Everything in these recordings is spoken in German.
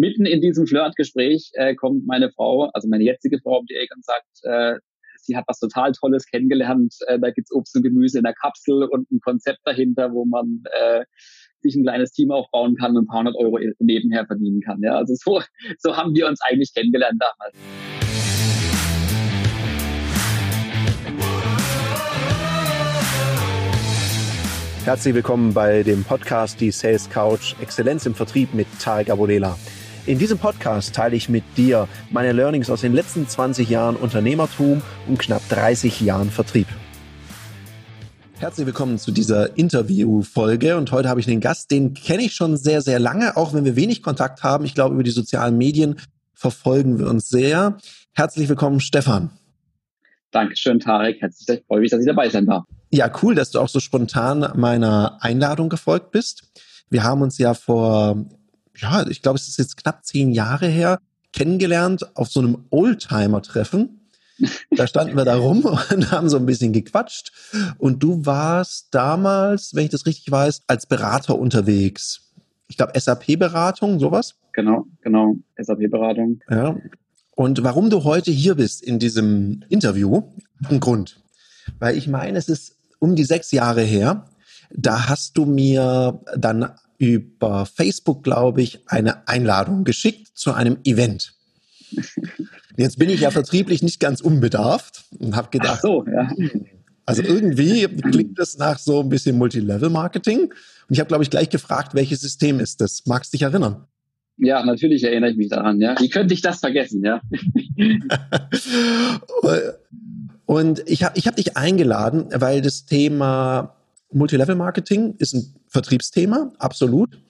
mitten in diesem Flirtgespräch äh, kommt meine Frau, also meine jetzige Frau um die Ecke und sagt, äh, sie hat was total Tolles kennengelernt. Äh, da gibt's Obst und Gemüse in der Kapsel und ein Konzept dahinter, wo man äh, sich ein kleines Team aufbauen kann und ein paar hundert Euro nebenher verdienen kann. Ja, also so, so haben wir uns eigentlich kennengelernt damals. Herzlich willkommen bei dem Podcast Die Sales Couch Exzellenz im Vertrieb mit Tarek Abodela. In diesem Podcast teile ich mit dir meine Learnings aus den letzten 20 Jahren Unternehmertum und knapp 30 Jahren Vertrieb. Herzlich willkommen zu dieser Interview-Folge und heute habe ich einen Gast, den kenne ich schon sehr, sehr lange, auch wenn wir wenig Kontakt haben. Ich glaube, über die sozialen Medien verfolgen wir uns sehr. Herzlich willkommen, Stefan. Dankeschön, Tarek. Herzlich freue mich, dass ich dabei sein darf. Ja, cool, dass du auch so spontan meiner Einladung gefolgt bist. Wir haben uns ja vor, ja, ich glaube, es ist jetzt knapp zehn Jahre her, kennengelernt auf so einem Oldtimer-Treffen. Da standen wir da rum und haben so ein bisschen gequatscht. Und du warst damals, wenn ich das richtig weiß, als Berater unterwegs. Ich glaube, SAP-Beratung, sowas? Genau, genau, SAP-Beratung. Ja. Und warum du heute hier bist in diesem Interview, ein Grund. Weil ich meine, es ist um die sechs Jahre her, da hast du mir dann über Facebook, glaube ich, eine Einladung geschickt zu einem Event. Jetzt bin ich ja vertrieblich nicht ganz unbedarft und habe gedacht, Ach so, ja. also irgendwie klingt das nach so ein bisschen Multilevel-Marketing. Und ich habe, glaube ich, gleich gefragt, welches System ist das? Magst du dich erinnern? Ja, natürlich erinnere ich mich daran, ja. Wie könnte ich das vergessen, ja? Und ich habe ich hab dich eingeladen, weil das Thema Multilevel-Marketing ist ein Vertriebsthema, absolut.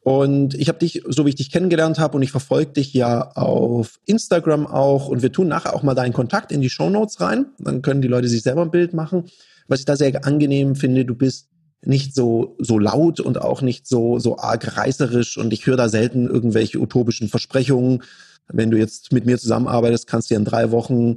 Und ich habe dich, so wie ich dich kennengelernt habe, und ich verfolge dich ja auf Instagram auch, und wir tun nachher auch mal deinen Kontakt in die Show Notes rein. Dann können die Leute sich selber ein Bild machen. Was ich da sehr angenehm finde, du bist nicht so, so laut und auch nicht so, so arg reißerisch und ich höre da selten irgendwelche utopischen Versprechungen, wenn du jetzt mit mir zusammenarbeitest, kannst du ja in drei Wochen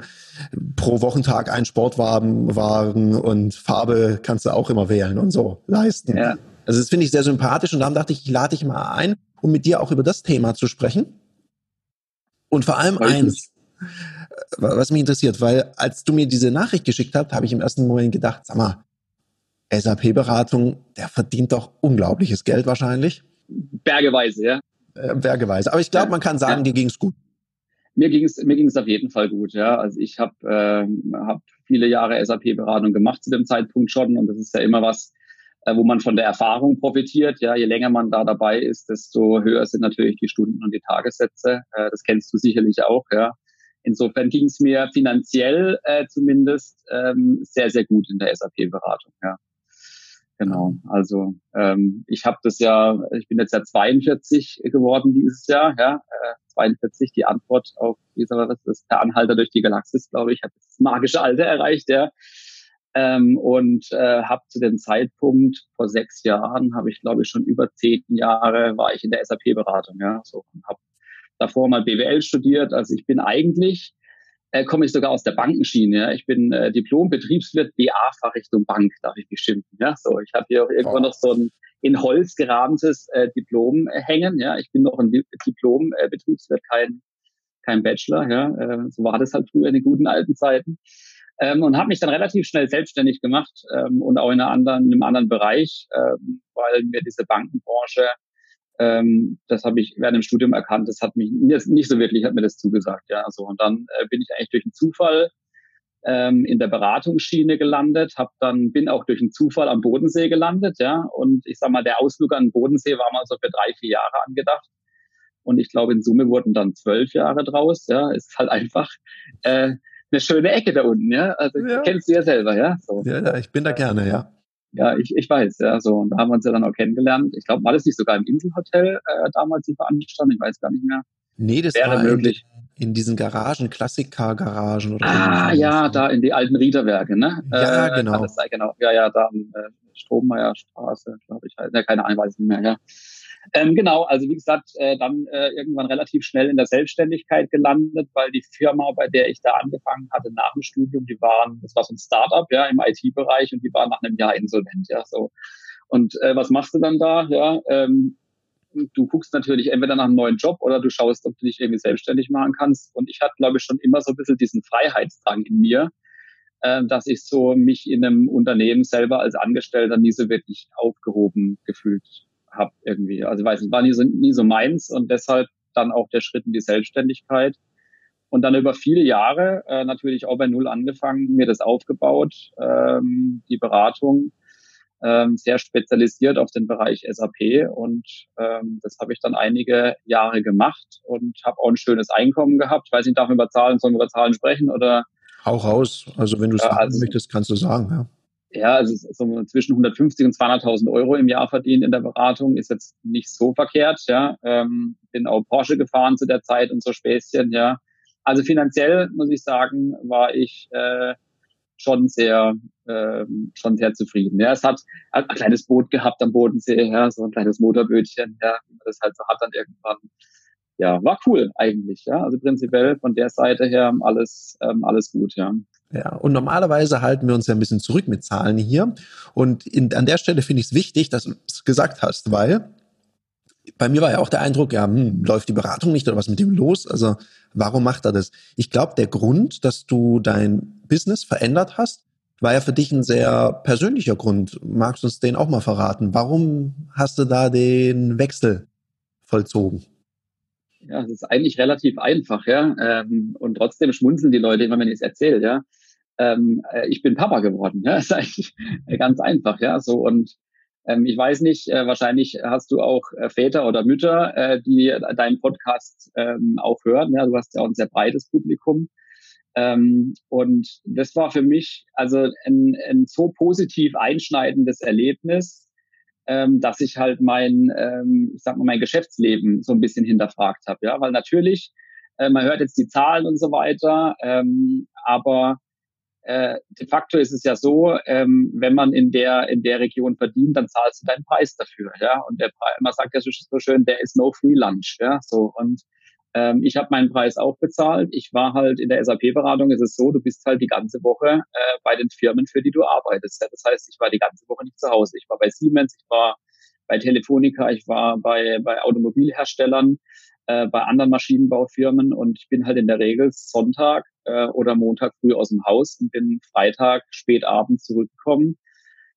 pro Wochentag einen Sportwagen wagen und Farbe kannst du auch immer wählen und so leisten. Ja. Also das finde ich sehr sympathisch und darum dachte ich, ich lade dich mal ein, um mit dir auch über das Thema zu sprechen. Und vor allem eins, was mich interessiert, weil als du mir diese Nachricht geschickt hast, habe ich im ersten Moment gedacht, sag mal, SAP-Beratung, der verdient doch unglaubliches Geld wahrscheinlich. Bergeweise, ja. Äh, bergeweise. Aber ich glaube, man kann sagen, ja. dir ging es gut. Mir ging es mir ging's auf jeden Fall gut, ja. Also ich habe äh, hab viele Jahre SAP-Beratung gemacht zu dem Zeitpunkt schon und das ist ja immer was, äh, wo man von der Erfahrung profitiert. Ja, je länger man da dabei ist, desto höher sind natürlich die Stunden und die Tagessätze. Äh, das kennst du sicherlich auch, ja. Insofern ging es mir finanziell äh, zumindest ähm, sehr, sehr gut in der SAP-Beratung, ja. Genau, also ähm, ich habe das ja, ich bin jetzt ja 42 geworden dieses Jahr, ja, äh, 42, die Antwort auf dieser, das ist der Anhalter durch die Galaxis, glaube ich, habe das magische Alter erreicht, ja. Ähm, und äh, habe zu dem Zeitpunkt vor sechs Jahren, habe ich glaube ich schon über zehn Jahre, war ich in der SAP-Beratung, ja, so und habe davor mal BWL studiert. Also ich bin eigentlich äh, komme ich sogar aus der Bankenschiene. Ja. Ich bin äh, Diplom-Betriebswirt BA-Fachrichtung Bank, darf ich bestimmt. Ja. So, ich habe hier auch irgendwo oh. noch so ein in Holz gerahmtes äh, Diplom äh, hängen. Ja. Ich bin noch ein Diplom-Betriebswirt, äh, kein, kein Bachelor. Ja. Äh, so war das halt früher in den guten alten Zeiten. Ähm, und habe mich dann relativ schnell selbstständig gemacht ähm, und auch in, einer anderen, in einem anderen Bereich, ähm, weil mir diese Bankenbranche ähm, das habe ich während dem Studium erkannt. Das hat mich nicht so wirklich, hat mir das zugesagt. Ja, so und dann äh, bin ich eigentlich durch einen Zufall ähm, in der Beratungsschiene gelandet, habe dann bin auch durch einen Zufall am Bodensee gelandet. Ja, und ich sag mal, der Ausflug an den Bodensee war mal so für drei, vier Jahre angedacht. Und ich glaube, in Summe wurden dann zwölf Jahre draus. Ja, ist halt einfach äh, eine schöne Ecke da unten. Ja, also ja. kennst du ja selber. Ja, so. ja, ja, ich bin da gerne. Ja. Ja, ich, ich weiß, ja, so. Und da haben wir uns ja dann auch kennengelernt. Ich glaube, war das nicht sogar im Inselhotel äh, damals die Veranstaltung? Ich weiß gar nicht mehr. Nee, das Wäre war möglich. In, in diesen Garagen, Klassik-Garagen oder Ah, ja, da in die alten Riederwerke, ne? Ja, äh, genau. Sein, genau. Ja, ja, da am äh, Strommeierstraße, glaube ich. Ja, keine Ahnung, weiß nicht mehr, ja. Ähm, genau, also wie gesagt, äh, dann äh, irgendwann relativ schnell in der Selbstständigkeit gelandet, weil die Firma, bei der ich da angefangen hatte nach dem Studium, die waren, das war so ein Startup, ja, im IT-Bereich und die waren nach einem Jahr insolvent, ja, so. Und äh, was machst du dann da? Ja, ähm, du guckst natürlich entweder nach einem neuen Job oder du schaust, ob du dich irgendwie selbstständig machen kannst. Und ich hatte, glaube ich, schon immer so ein bisschen diesen Freiheitsdrang in mir, äh, dass ich so mich in einem Unternehmen selber als Angestellter nie so wirklich aufgehoben gefühlt habe irgendwie. Also ich weiß nicht, war nie so, nie so meins und deshalb dann auch der Schritt in die Selbstständigkeit. Und dann über viele Jahre äh, natürlich auch bei Null angefangen, mir das aufgebaut, ähm, die Beratung, ähm, sehr spezialisiert auf den Bereich SAP. Und ähm, das habe ich dann einige Jahre gemacht und habe auch ein schönes Einkommen gehabt. Ich weiß nicht, darf man über Zahlen, sollen wir über Zahlen sprechen oder? Hau raus. Also wenn du es sagen also, möchtest, kannst du sagen, ja. Ja, also so zwischen 150 und 200.000 Euro im Jahr verdient in der Beratung ist jetzt nicht so verkehrt. Ja, ähm, bin auch Porsche gefahren zu der Zeit und so Späßchen. Ja, also finanziell muss ich sagen, war ich äh, schon sehr äh, schon sehr zufrieden. Ja, es hat ein kleines Boot gehabt am Bodensee, ja, so ein kleines Motorbötchen, ja, wie man das halt so hat dann irgendwann. Ja, war cool eigentlich, ja. Also prinzipiell von der Seite her alles ähm, alles gut, ja. Ja, und normalerweise halten wir uns ja ein bisschen zurück mit Zahlen hier. Und in, an der Stelle finde ich es wichtig, dass du es gesagt hast, weil bei mir war ja auch der Eindruck, ja, hm, läuft die Beratung nicht oder was mit dem los? Also warum macht er das? Ich glaube, der Grund, dass du dein Business verändert hast, war ja für dich ein sehr persönlicher Grund. Magst du uns den auch mal verraten? Warum hast du da den Wechsel vollzogen? Ja, es ist eigentlich relativ einfach, ja. Ähm, und trotzdem schmunzeln die Leute immer, wenn ich es erzähle, ja. Ähm, äh, ich bin Papa geworden, ja. Ist eigentlich ganz einfach, ja. So und ähm, ich weiß nicht, äh, wahrscheinlich hast du auch äh, Väter oder Mütter, äh, die deinen Podcast ähm, auch hören. Ja, du hast ja auch ein sehr breites Publikum. Ähm, und das war für mich also ein, ein so positiv einschneidendes Erlebnis, ähm, dass ich halt mein, ähm, ich sag mal, mein Geschäftsleben so ein bisschen hinterfragt habe. Ja, weil natürlich, äh, man hört jetzt die Zahlen und so weiter, ähm, aber äh, de facto ist es ja so, ähm, wenn man in der in der Region verdient, dann zahlst du deinen Preis dafür, ja. Und der Preis, man sagt ja so schön, der ist no free lunch, ja. So und ähm, ich habe meinen Preis auch bezahlt. Ich war halt in der SAP-Beratung. Ist es so, du bist halt die ganze Woche äh, bei den Firmen, für die du arbeitest. Ja? Das heißt, ich war die ganze Woche nicht zu Hause. Ich war bei Siemens, ich war bei Telefonica, ich war bei bei Automobilherstellern äh, bei anderen Maschinenbaufirmen und ich bin halt in der Regel Sonntag äh, oder Montag früh aus dem Haus und bin Freitag spät abends zurückgekommen.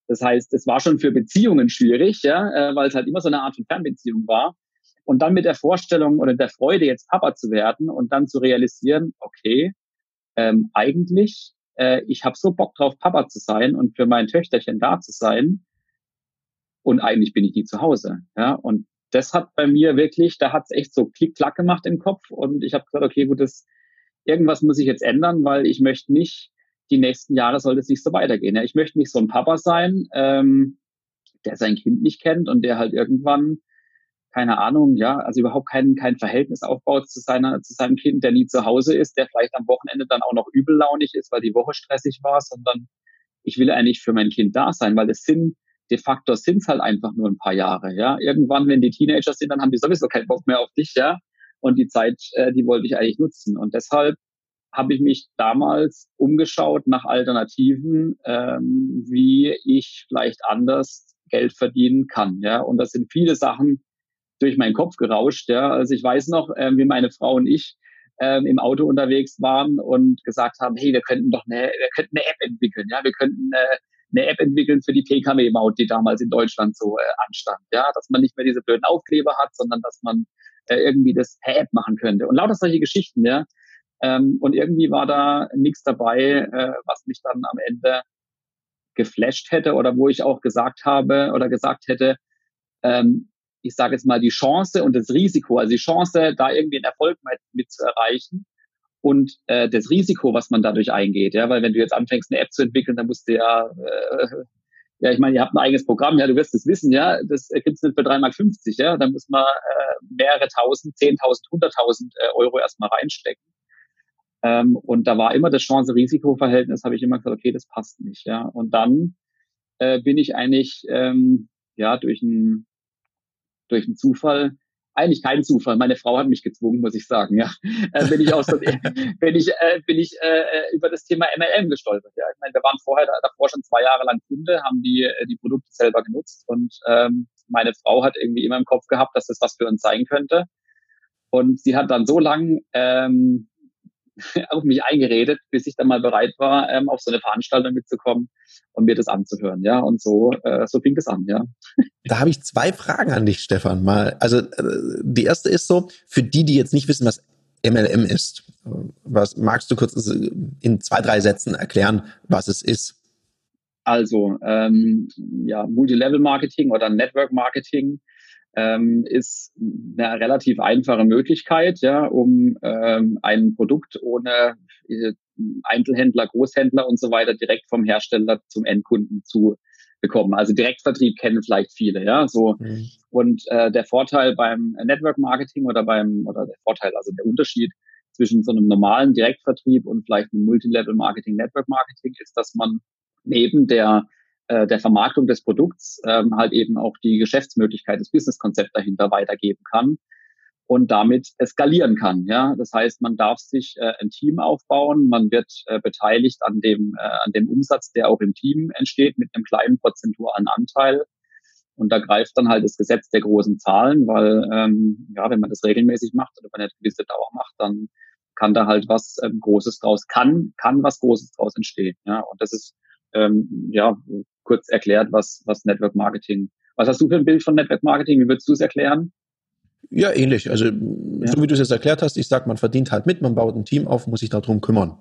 Das heißt, es war schon für Beziehungen schwierig, ja, äh, weil es halt immer so eine Art von Fernbeziehung war. Und dann mit der Vorstellung oder der Freude, jetzt Papa zu werden und dann zu realisieren, okay, ähm, eigentlich, äh, ich habe so Bock drauf, Papa zu sein und für mein Töchterchen da zu sein. Und eigentlich bin ich nie zu Hause. Ja, und das hat bei mir wirklich, da hat es echt so klick-klack gemacht im Kopf und ich habe gesagt, okay, gut, das, irgendwas muss ich jetzt ändern, weil ich möchte nicht, die nächsten Jahre sollte es nicht so weitergehen. Ja. Ich möchte nicht so ein Papa sein, ähm, der sein Kind nicht kennt und der halt irgendwann, keine Ahnung, ja, also überhaupt kein, kein Verhältnis aufbaut zu seiner, zu seinem Kind, der nie zu Hause ist, der vielleicht am Wochenende dann auch noch übellaunig ist, weil die Woche stressig war, sondern ich will eigentlich für mein Kind da sein, weil es sind de facto sind es halt einfach nur ein paar Jahre. Ja, irgendwann, wenn die Teenager sind, dann haben die sowieso keinen Bock mehr auf dich, ja. Und die Zeit, äh, die wollte ich eigentlich nutzen. Und deshalb habe ich mich damals umgeschaut nach Alternativen, ähm, wie ich vielleicht anders Geld verdienen kann. Ja, und das sind viele Sachen durch meinen Kopf gerauscht. Ja, also ich weiß noch, äh, wie meine Frau und ich ähm, im Auto unterwegs waren und gesagt haben, hey, wir könnten doch eine, wir könnten eine App entwickeln, ja, wir könnten äh, eine App entwickeln für die PKW-Maut, die damals in Deutschland so äh, anstand. Ja, dass man nicht mehr diese blöden Aufkleber hat, sondern dass man äh, irgendwie das per App machen könnte. Und lauter solche Geschichten, ja. Ähm, und irgendwie war da nichts dabei, äh, was mich dann am Ende geflasht hätte oder wo ich auch gesagt habe oder gesagt hätte, ähm, ich sage jetzt mal die Chance und das Risiko, also die Chance, da irgendwie einen Erfolg mit, mit zu erreichen, und äh, das Risiko, was man dadurch eingeht. Ja, weil wenn du jetzt anfängst, eine App zu entwickeln, dann musst du ja, äh, ja, ich meine, ihr habt ein eigenes Programm, ja, du wirst es wissen, ja, das gibt's nicht für 3,50 Mark, ja, dann muss man äh, mehrere tausend, zehntausend, hunderttausend äh, Euro erstmal reinstecken. Ähm, und da war immer das Chance-Risiko-Verhältnis, habe ich immer gesagt, okay, das passt nicht, ja. Und dann äh, bin ich eigentlich ähm, ja durch einen durch einen Zufall eigentlich kein Zufall. Meine Frau hat mich gezwungen, muss ich sagen. Ja, äh, bin ich auch so, bin ich äh, bin ich äh, über das Thema MLM gestolpert. Ja, ich meine, wir waren vorher davor schon zwei Jahre lang Kunde, haben die äh, die Produkte selber genutzt und ähm, meine Frau hat irgendwie immer im Kopf gehabt, dass das was für uns sein könnte. Und sie hat dann so lang ähm, auf mich eingeredet, bis ich dann mal bereit war, ähm, auf so eine Veranstaltung mitzukommen und mir das anzuhören. Ja, und so, äh, so fing es an, ja. Da habe ich zwei Fragen an dich, Stefan. Mal, also äh, die erste ist so, für die, die jetzt nicht wissen, was MLM ist, was magst du kurz in zwei, drei Sätzen erklären, was es ist? Also, ähm, ja, Multilevel-Marketing oder Network-Marketing ähm, ist eine relativ einfache Möglichkeit, ja, um ähm, ein Produkt ohne äh, Einzelhändler, Großhändler und so weiter direkt vom Hersteller zum Endkunden zu bekommen. Also Direktvertrieb kennen vielleicht viele, ja, so. Mhm. Und äh, der Vorteil beim Network Marketing oder beim oder der Vorteil, also der Unterschied zwischen so einem normalen Direktvertrieb und vielleicht einem Multilevel Marketing, Network Marketing ist, dass man neben der äh, der Vermarktung des Produkts ähm, halt eben auch die Geschäftsmöglichkeit, das Businesskonzept dahinter weitergeben kann und damit skalieren kann. Ja, das heißt, man darf sich äh, ein Team aufbauen, man wird äh, beteiligt an dem äh, an dem Umsatz, der auch im Team entsteht, mit einem kleinen prozentualen Anteil. Und da greift dann halt das Gesetz der großen Zahlen, weil ähm, ja, wenn man das regelmäßig macht oder wenn man eine gewisse Dauer macht, dann kann da halt was ähm, Großes draus kann kann was Großes draus entstehen. Ja, und das ist ähm, ja kurz erklärt, was, was Network Marketing. Was hast du für ein Bild von Network Marketing? Wie würdest du es erklären? Ja, ähnlich. Also, ja. so wie du es jetzt erklärt hast, ich sag, man verdient halt mit, man baut ein Team auf, muss sich darum kümmern.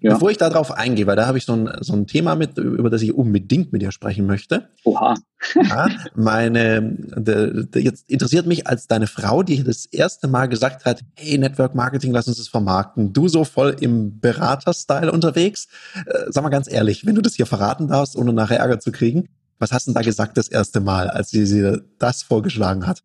Ja. Bevor ich darauf eingehe, weil da habe ich so ein, so ein Thema mit, über das ich unbedingt mit dir sprechen möchte. Oha. ja, meine, de, de, jetzt interessiert mich als deine Frau, die das erste Mal gesagt hat, hey, Network Marketing, lass uns das vermarkten. Du so voll im Berater-Style unterwegs. Äh, sag mal ganz ehrlich, wenn du das hier verraten darfst, ohne nachher Ärger zu kriegen, was hast du denn da gesagt das erste Mal, als sie dir das vorgeschlagen hat?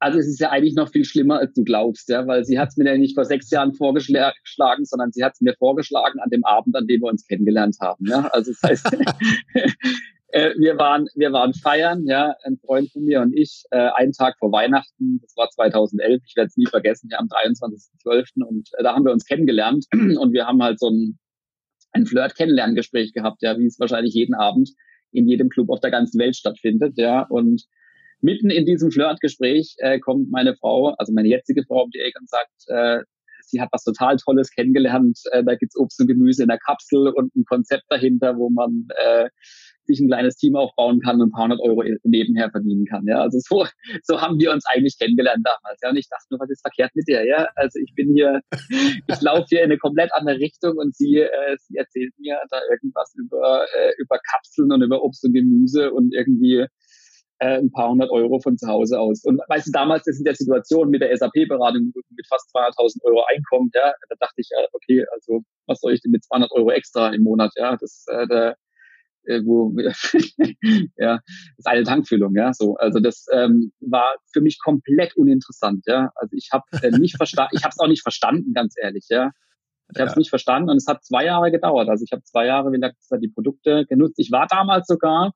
Also es ist ja eigentlich noch viel schlimmer, als du glaubst, ja, weil sie hat es mir ja nicht vor sechs Jahren vorgeschlagen, sondern sie hat es mir vorgeschlagen an dem Abend, an dem wir uns kennengelernt haben. Ja, also das heißt, äh, wir waren wir waren feiern, ja, ein Freund von mir und ich, äh, einen Tag vor Weihnachten, das war 2011, ich werde es nie vergessen, ja, am 23.12. und äh, da haben wir uns kennengelernt und wir haben halt so ein ein Flirt-Kennenlerngespräch gehabt, ja, wie es wahrscheinlich jeden Abend in jedem Club auf der ganzen Welt stattfindet, ja, und mitten in diesem Flirtgespräch äh, kommt meine Frau, also meine jetzige Frau um die Ecke und sagt, äh, sie hat was total Tolles kennengelernt. Äh, da gibt's Obst und Gemüse in der Kapsel und ein Konzept dahinter, wo man äh, sich ein kleines Team aufbauen kann und ein paar hundert Euro nebenher verdienen kann. Ja, also so, so haben wir uns eigentlich kennengelernt damals. Ja, und ich dachte nur, was ist verkehrt mit dir? Ja, also ich bin hier, ich laufe hier in eine komplett andere Richtung und sie, äh, sie erzählt mir da irgendwas über äh, über Kapseln und über Obst und Gemüse und irgendwie äh, ein paar hundert Euro von zu Hause aus. Und weißt du, damals ist in der Situation mit der SAP-Beratung mit fast 200.000 Euro Einkommen, ja, da dachte ich, ja, okay, also was soll ich denn mit 200 Euro extra im Monat, ja, das, äh, der, äh, wo, ja, das ist eine Tankfüllung, ja, so. Also das ähm, war für mich komplett uninteressant, ja. Also ich habe äh, nicht verstanden, ich habe es auch nicht verstanden, ganz ehrlich, ja. Ich habe es nicht verstanden und es hat zwei Jahre gedauert. Also ich habe zwei Jahre, wie gesagt, die Produkte genutzt. Ich war damals sogar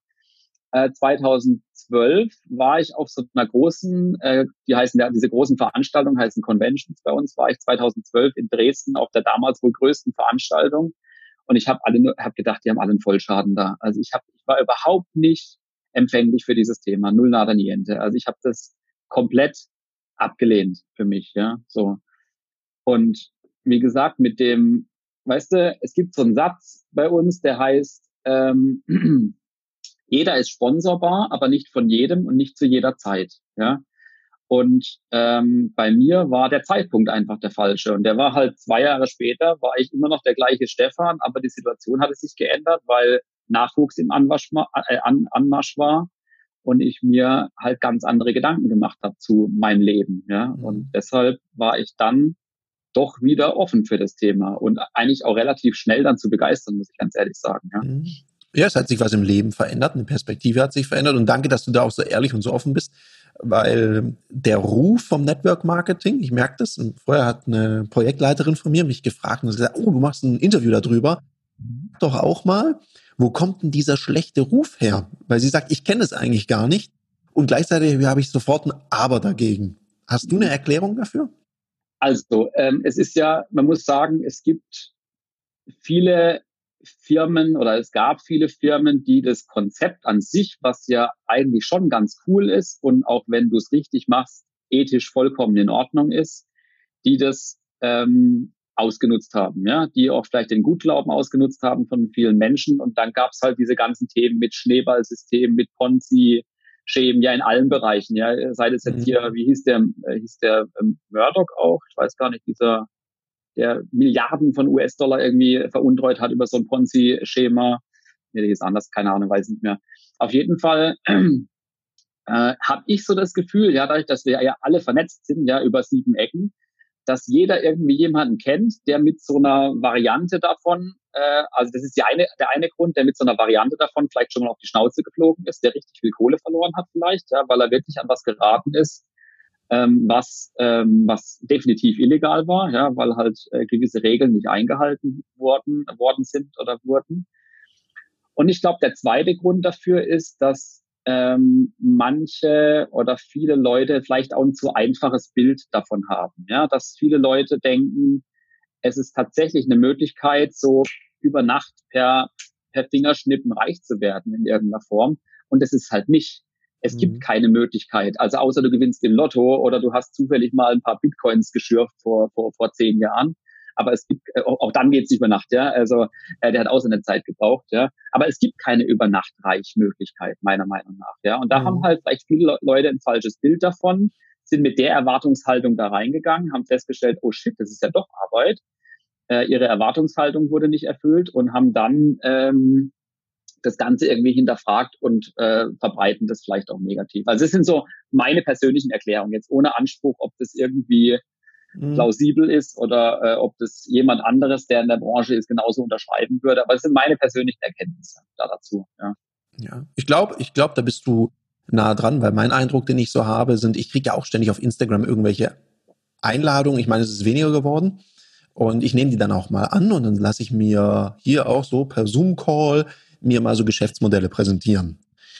2012 äh, war ich auf so einer großen, äh, die heißen diese großen Veranstaltungen heißen Conventions. Bei uns war ich 2012 in Dresden auf der damals wohl größten Veranstaltung und ich habe alle nur, habe gedacht, die haben alle einen Vollschaden da. Also ich habe, ich war überhaupt nicht empfänglich für dieses Thema, null nada niente. Also ich habe das komplett abgelehnt für mich, ja, so. Und wie gesagt, mit dem, weißt du, es gibt so einen Satz bei uns, der heißt ähm, jeder ist sponsorbar, aber nicht von jedem und nicht zu jeder Zeit. Ja. Und ähm, bei mir war der Zeitpunkt einfach der falsche. Und der war halt zwei Jahre später, war ich immer noch der gleiche Stefan, aber die Situation hatte sich geändert, weil Nachwuchs im Anwasch, äh, An Anmarsch war und ich mir halt ganz andere Gedanken gemacht habe zu meinem Leben. Ja. Mhm. Und deshalb war ich dann doch wieder offen für das Thema und eigentlich auch relativ schnell dann zu begeistern, muss ich ganz ehrlich sagen. Ja. Mhm. Ja, es hat sich was im Leben verändert, eine Perspektive hat sich verändert und danke, dass du da auch so ehrlich und so offen bist, weil der Ruf vom Network Marketing, ich merke das, und vorher hat eine Projektleiterin von mir mich gefragt und gesagt, oh, du machst ein Interview darüber, doch auch mal, wo kommt denn dieser schlechte Ruf her? Weil sie sagt, ich kenne es eigentlich gar nicht und gleichzeitig habe ich sofort ein Aber dagegen. Hast du eine Erklärung dafür? Also, ähm, es ist ja, man muss sagen, es gibt viele Firmen oder es gab viele Firmen, die das Konzept an sich, was ja eigentlich schon ganz cool ist und auch wenn du es richtig machst, ethisch vollkommen in Ordnung ist, die das ähm, ausgenutzt haben, ja, die auch vielleicht den Gutglauben ausgenutzt haben von vielen Menschen. Und dann gab es halt diese ganzen Themen mit Schneeballsystem, mit Ponzi, Schemen, ja in allen Bereichen, ja, sei das jetzt mhm. hier, wie hieß der, äh, hieß der ähm, Murdoch auch, ich weiß gar nicht, dieser, der Milliarden von US-Dollar irgendwie veruntreut hat über so ein Ponzi-Schema. Nee, ist anders, keine Ahnung, weiß nicht mehr. Auf jeden Fall äh, habe ich so das Gefühl, ja, dadurch, dass wir ja alle vernetzt sind, ja, über sieben Ecken, dass jeder irgendwie jemanden kennt, der mit so einer Variante davon, äh, also das ist die eine, der eine Grund, der mit so einer Variante davon vielleicht schon mal auf die Schnauze geflogen ist, der richtig viel Kohle verloren hat vielleicht, ja, weil er wirklich an was geraten ist, ähm, was, ähm, was definitiv illegal war, ja, weil halt äh, gewisse Regeln nicht eingehalten worden, worden sind oder wurden. Und ich glaube, der zweite Grund dafür ist, dass ähm, manche oder viele Leute vielleicht auch ein zu einfaches Bild davon haben. Ja, dass viele Leute denken, es ist tatsächlich eine Möglichkeit, so über Nacht per, per Fingerschnippen reich zu werden in irgendeiner Form. Und es ist halt nicht. Es mhm. gibt keine Möglichkeit. Also außer du gewinnst im Lotto oder du hast zufällig mal ein paar Bitcoins geschürft vor, vor, vor zehn Jahren aber es gibt, äh, auch, dann geht's nicht über Nacht, ja. Also äh, der hat auch seine Zeit gebraucht, ja. Aber es gibt keine Übernachtreichmöglichkeit, meiner Meinung nach, ja. Und da mhm. haben halt vielleicht viele Leute ein falsches Bild davon, sind mit der Erwartungshaltung da reingegangen, haben festgestellt, oh shit, das ist ja doch Arbeit. Äh, ihre Erwartungshaltung wurde nicht erfüllt und haben dann ähm, das Ganze irgendwie hinterfragt und äh, verbreiten das vielleicht auch negativ. Also das sind so meine persönlichen Erklärungen, jetzt ohne Anspruch, ob das irgendwie mhm. plausibel ist oder äh, ob das jemand anderes, der in der Branche ist, genauso unterschreiben würde. Aber es sind meine persönlichen Erkenntnisse da dazu. Ja, ja. ich glaube, ich glaube, da bist du nah dran, weil mein Eindruck, den ich so habe, sind, ich kriege ja auch ständig auf Instagram irgendwelche Einladungen. Ich meine, es ist weniger geworden. Und ich nehme die dann auch mal an und dann lasse ich mir hier auch so per Zoom-Call mir mal so Geschäftsmodelle präsentieren.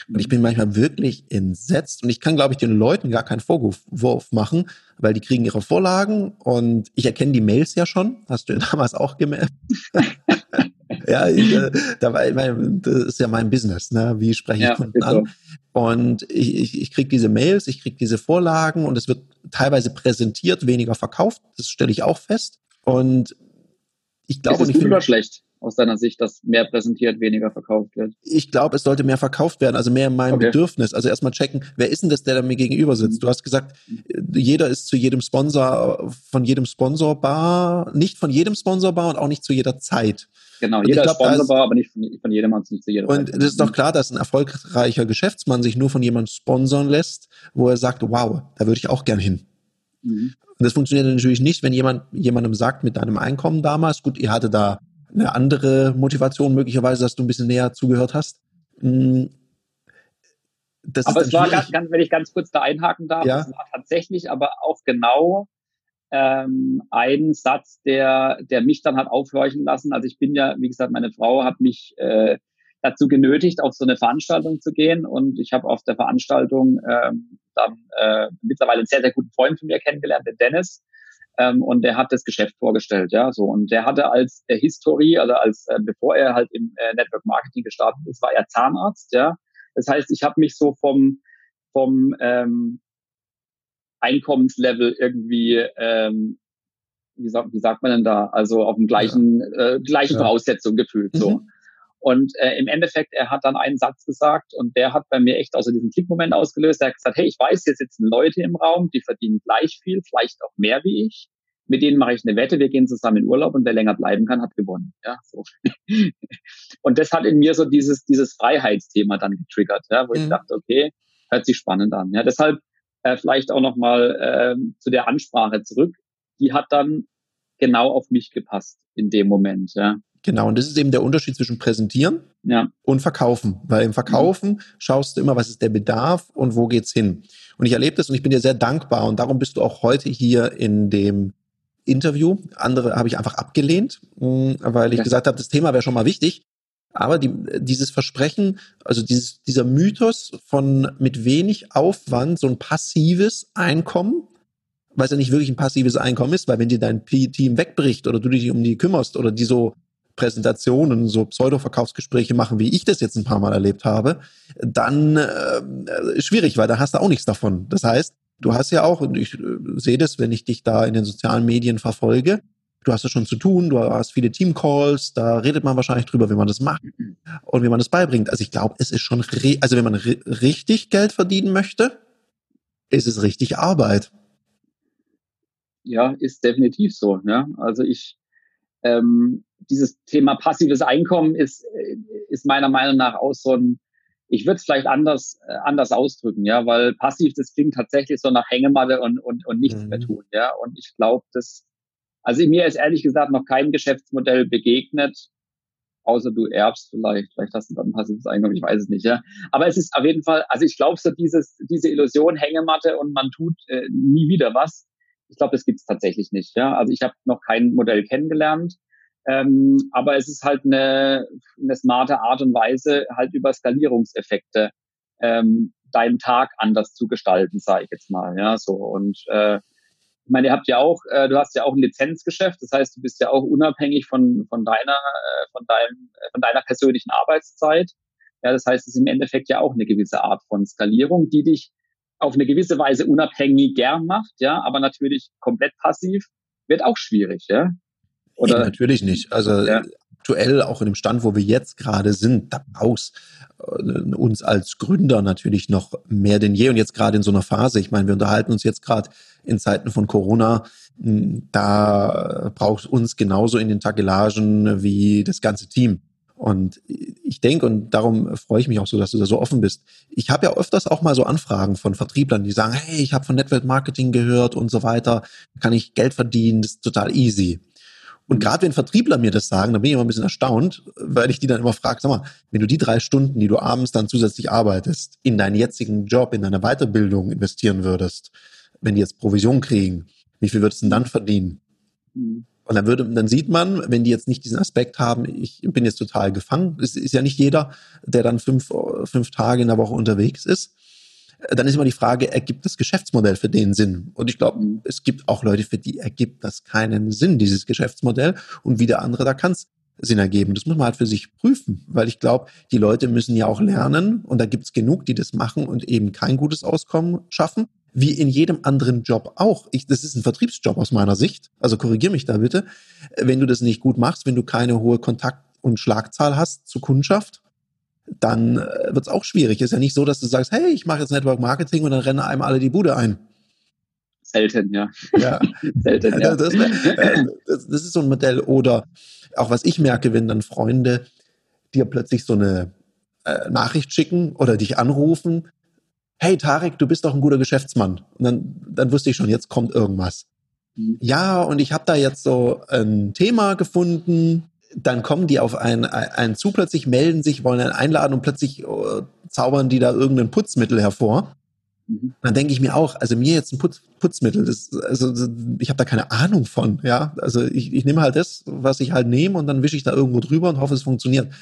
Und ich bin manchmal wirklich entsetzt und ich kann, glaube ich, den Leuten gar keinen Vorwurf machen, weil die kriegen ihre Vorlagen und ich erkenne die Mails ja schon. Hast du ja damals auch gemerkt. ja, ich, äh, da war, ich meine, das ist ja mein Business, ne? Wie spreche ich ja, Kunden an? Und ich, ich, ich kriege diese Mails, ich kriege diese Vorlagen und es wird teilweise präsentiert, weniger verkauft. Das stelle ich auch fest. Und ich glaube, ist es gut oder schlecht? Aus deiner Sicht, dass mehr präsentiert, weniger verkauft wird? Ich glaube, es sollte mehr verkauft werden, also mehr in meinem okay. Bedürfnis. Also erstmal checken, wer ist denn das, der da mir gegenüber sitzt? Mhm. Du hast gesagt, jeder ist zu jedem Sponsor, von jedem Sponsor bar, nicht von jedem Sponsor bar und auch nicht zu jeder Zeit. Genau, und jeder glaub, ist sponsorbar, aber nicht von, von jedem nicht zu jeder Und es ist doch klar, dass ein erfolgreicher Geschäftsmann sich nur von jemandem sponsern lässt, wo er sagt, wow, da würde ich auch gern hin. Mhm. Und das funktioniert natürlich nicht, wenn jemand jemandem sagt, mit deinem Einkommen damals, gut, ihr hatte da eine andere Motivation möglicherweise, dass du ein bisschen näher zugehört hast. Hm, das aber es war ganz, ganz, wenn ich ganz kurz da einhaken darf, ja. es war tatsächlich aber auch genau ähm, ein Satz, der, der mich dann hat aufhorchen lassen. Also ich bin ja, wie gesagt, meine Frau hat mich äh, dazu genötigt, auf so eine Veranstaltung zu gehen. Und ich habe auf der Veranstaltung ähm, dann äh, mittlerweile einen sehr, sehr guten Freund von mir kennengelernt, den Dennis. Ähm, und der hat das Geschäft vorgestellt, ja, so. Und der hatte als äh, Historie, also als, äh, bevor er halt im äh, Network Marketing gestartet ist, war er Zahnarzt, ja. Das heißt, ich habe mich so vom, vom ähm, Einkommenslevel irgendwie, ähm, wie, sagt, wie sagt man denn da, also auf dem gleichen, ja. äh, gleichen ja. Voraussetzungen gefühlt, so. Mhm. Und äh, im Endeffekt, er hat dann einen Satz gesagt und der hat bei mir echt außer diesem Klickmoment ausgelöst. Er hat gesagt, hey, ich weiß, hier sitzen Leute im Raum, die verdienen gleich viel, vielleicht auch mehr wie ich. Mit denen mache ich eine Wette, wir gehen zusammen in Urlaub und wer länger bleiben kann, hat gewonnen. Ja, so. und das hat in mir so dieses, dieses Freiheitsthema dann getriggert, ja, wo mhm. ich dachte, okay, hört sich spannend an. Ja, deshalb äh, vielleicht auch nochmal äh, zu der Ansprache zurück. Die hat dann genau auf mich gepasst in dem Moment. Ja. Genau, und das ist eben der Unterschied zwischen präsentieren ja. und verkaufen. Weil im Verkaufen mhm. schaust du immer, was ist der Bedarf und wo geht's hin. Und ich erlebe das und ich bin dir sehr dankbar und darum bist du auch heute hier in dem Interview. Andere habe ich einfach abgelehnt, mm, weil ich ja. gesagt habe, das Thema wäre schon mal wichtig. Aber die, dieses Versprechen, also dieses, dieser Mythos von mit wenig Aufwand so ein passives Einkommen, weil es ja nicht wirklich ein passives Einkommen ist, weil wenn dir dein Team wegbricht oder du dich um die kümmerst oder die so Präsentationen, so Pseudo-Verkaufsgespräche machen, wie ich das jetzt ein paar Mal erlebt habe, dann äh, schwierig, weil da hast du auch nichts davon. Das heißt, du hast ja auch, und ich äh, sehe das, wenn ich dich da in den sozialen Medien verfolge, du hast ja schon zu tun, du hast viele Teamcalls, da redet man wahrscheinlich drüber, wie man das macht und wie man das beibringt. Also ich glaube, es ist schon, also wenn man richtig Geld verdienen möchte, ist es richtig Arbeit. Ja, ist definitiv so. Ja, also ich ähm, dieses Thema passives Einkommen ist, ist meiner Meinung nach auch so ein, ich würde es vielleicht anders, äh, anders ausdrücken, ja, weil passiv, das klingt tatsächlich so nach Hängematte und, und, und nichts mhm. mehr tun, ja. Und ich glaube, das, also mir ist ehrlich gesagt noch kein Geschäftsmodell begegnet, außer du erbst vielleicht, vielleicht hast du dann ein passives Einkommen, ich weiß es nicht, ja. Aber es ist auf jeden Fall, also ich glaube so dieses, diese Illusion Hängematte und man tut äh, nie wieder was. Ich glaube, das gibt es tatsächlich nicht, ja. Also ich habe noch kein Modell kennengelernt. Ähm, aber es ist halt eine, eine smarte Art und Weise, halt über Skalierungseffekte ähm, deinen Tag anders zu gestalten, sage ich jetzt mal. Ja, so und äh, ich meine, ihr habt ja auch, äh, du hast ja auch ein Lizenzgeschäft, das heißt, du bist ja auch unabhängig von von deiner äh, von deinem äh, von deiner persönlichen Arbeitszeit. Ja, das heißt, es ist im Endeffekt ja auch eine gewisse Art von Skalierung, die dich auf eine gewisse Weise unabhängig gern macht, ja, aber natürlich komplett passiv wird auch schwierig, ja. Oder? Nee, natürlich nicht. Also ja. aktuell, auch in dem Stand, wo wir jetzt gerade sind, da brauchst äh, uns als Gründer natürlich noch mehr denn je und jetzt gerade in so einer Phase. Ich meine, wir unterhalten uns jetzt gerade in Zeiten von Corona. Hm, da braucht uns genauso in den Tagelagen wie das ganze Team. Und ich denke, und darum freue ich mich auch so, dass du da so offen bist. Ich habe ja öfters auch mal so Anfragen von Vertrieblern, die sagen, hey, ich habe von Network Marketing gehört und so weiter, kann ich Geld verdienen, das ist total easy. Und gerade wenn Vertriebler mir das sagen, dann bin ich immer ein bisschen erstaunt, weil ich die dann immer frage, sag mal, wenn du die drei Stunden, die du abends dann zusätzlich arbeitest, in deinen jetzigen Job, in deine Weiterbildung investieren würdest, wenn die jetzt Provision kriegen, wie viel würdest du denn dann verdienen? Mhm. Und dann würde, dann sieht man, wenn die jetzt nicht diesen Aspekt haben, ich bin jetzt total gefangen. Es ist ja nicht jeder, der dann fünf, fünf Tage in der Woche unterwegs ist dann ist immer die Frage, ergibt das Geschäftsmodell für den Sinn? Und ich glaube, es gibt auch Leute, für die ergibt das keinen Sinn, dieses Geschäftsmodell. Und wieder andere, da kann es Sinn ergeben. Das muss man halt für sich prüfen, weil ich glaube, die Leute müssen ja auch lernen und da gibt es genug, die das machen und eben kein gutes Auskommen schaffen. Wie in jedem anderen Job auch. Ich, das ist ein Vertriebsjob aus meiner Sicht. Also korrigier mich da bitte. Wenn du das nicht gut machst, wenn du keine hohe Kontakt- und Schlagzahl hast zur Kundschaft, dann äh, wird es auch schwierig. Ist ja nicht so, dass du sagst, hey, ich mache jetzt Network Marketing und dann rennen einem alle die Bude ein. Selten, ja. Ja, selten, ja. Das, äh, das, das, ist so ein Modell. Oder auch was ich merke, wenn dann Freunde dir plötzlich so eine äh, Nachricht schicken oder dich anrufen, hey Tarek, du bist doch ein guter Geschäftsmann. Und dann, dann wusste ich schon, jetzt kommt irgendwas. Mhm. Ja, und ich habe da jetzt so ein Thema gefunden, dann kommen die auf einen, einen zu, plötzlich melden sich, wollen einen einladen und plötzlich uh, zaubern die da irgendein Putzmittel hervor. Mhm. Dann denke ich mir auch, also mir jetzt ein Putz, Putzmittel, das, also ich habe da keine Ahnung von, ja. Also ich, ich nehme halt das, was ich halt nehme und dann wische ich da irgendwo drüber und hoffe, es funktioniert.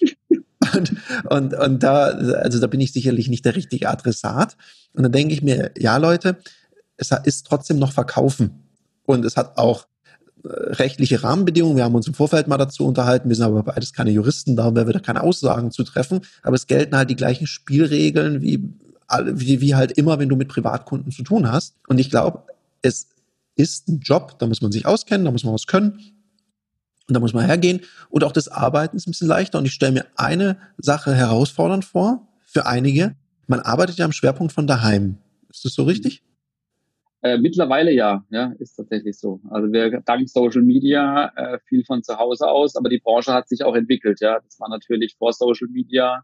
und, und, und da, also da bin ich sicherlich nicht der richtige Adressat. Und dann denke ich mir, ja Leute, es ist trotzdem noch Verkaufen. Und es hat auch rechtliche Rahmenbedingungen. Wir haben uns im Vorfeld mal dazu unterhalten. Wir sind aber beides keine Juristen, darum werden wir da keine Aussagen zu treffen. Aber es gelten halt die gleichen Spielregeln wie, wie, wie halt immer, wenn du mit Privatkunden zu tun hast. Und ich glaube, es ist ein Job, da muss man sich auskennen, da muss man was können. Und da muss man hergehen. Und auch das Arbeiten ist ein bisschen leichter. Und ich stelle mir eine Sache herausfordernd vor, für einige. Man arbeitet ja am Schwerpunkt von daheim. Ist das so richtig? Äh, mittlerweile ja, ja, ist tatsächlich so. Also wir dank Social Media äh, viel von zu Hause aus, aber die Branche hat sich auch entwickelt. Ja, das war natürlich vor Social Media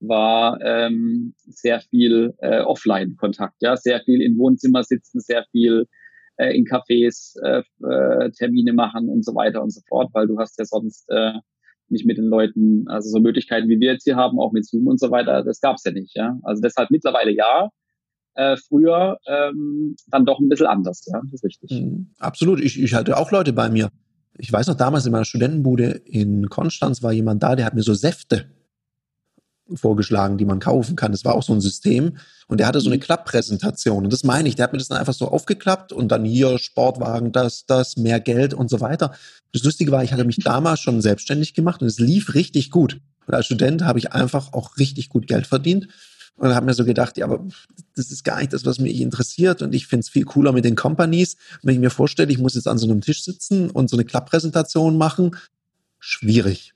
war ähm, sehr viel äh, Offline-Kontakt, ja, sehr viel im Wohnzimmer sitzen, sehr viel äh, in Cafés äh, äh, Termine machen und so weiter und so fort, weil du hast ja sonst äh, nicht mit den Leuten, also so Möglichkeiten wie wir jetzt hier haben, auch mit Zoom und so weiter, das gab's ja nicht, ja. Also deshalb mittlerweile ja, äh, früher ähm, dann doch ein bisschen anders, ja, das ist richtig. Mhm, absolut, ich, ich hatte auch Leute bei mir. Ich weiß noch, damals in meiner Studentenbude in Konstanz war jemand da, der hat mir so Säfte vorgeschlagen, die man kaufen kann. Das war auch so ein System. Und der hatte so eine mhm. Klapppräsentation. Und das meine ich, der hat mir das dann einfach so aufgeklappt und dann hier Sportwagen, das, das, mehr Geld und so weiter. Das Lustige war, ich hatte mich damals schon selbstständig gemacht und es lief richtig gut. Und als Student habe ich einfach auch richtig gut Geld verdient. Und habe mir so gedacht, ja, aber das ist gar nicht das, was mich interessiert. Und ich finde es viel cooler mit den Companies. Und wenn ich mir vorstelle, ich muss jetzt an so einem Tisch sitzen und so eine Klapppräsentation machen, schwierig.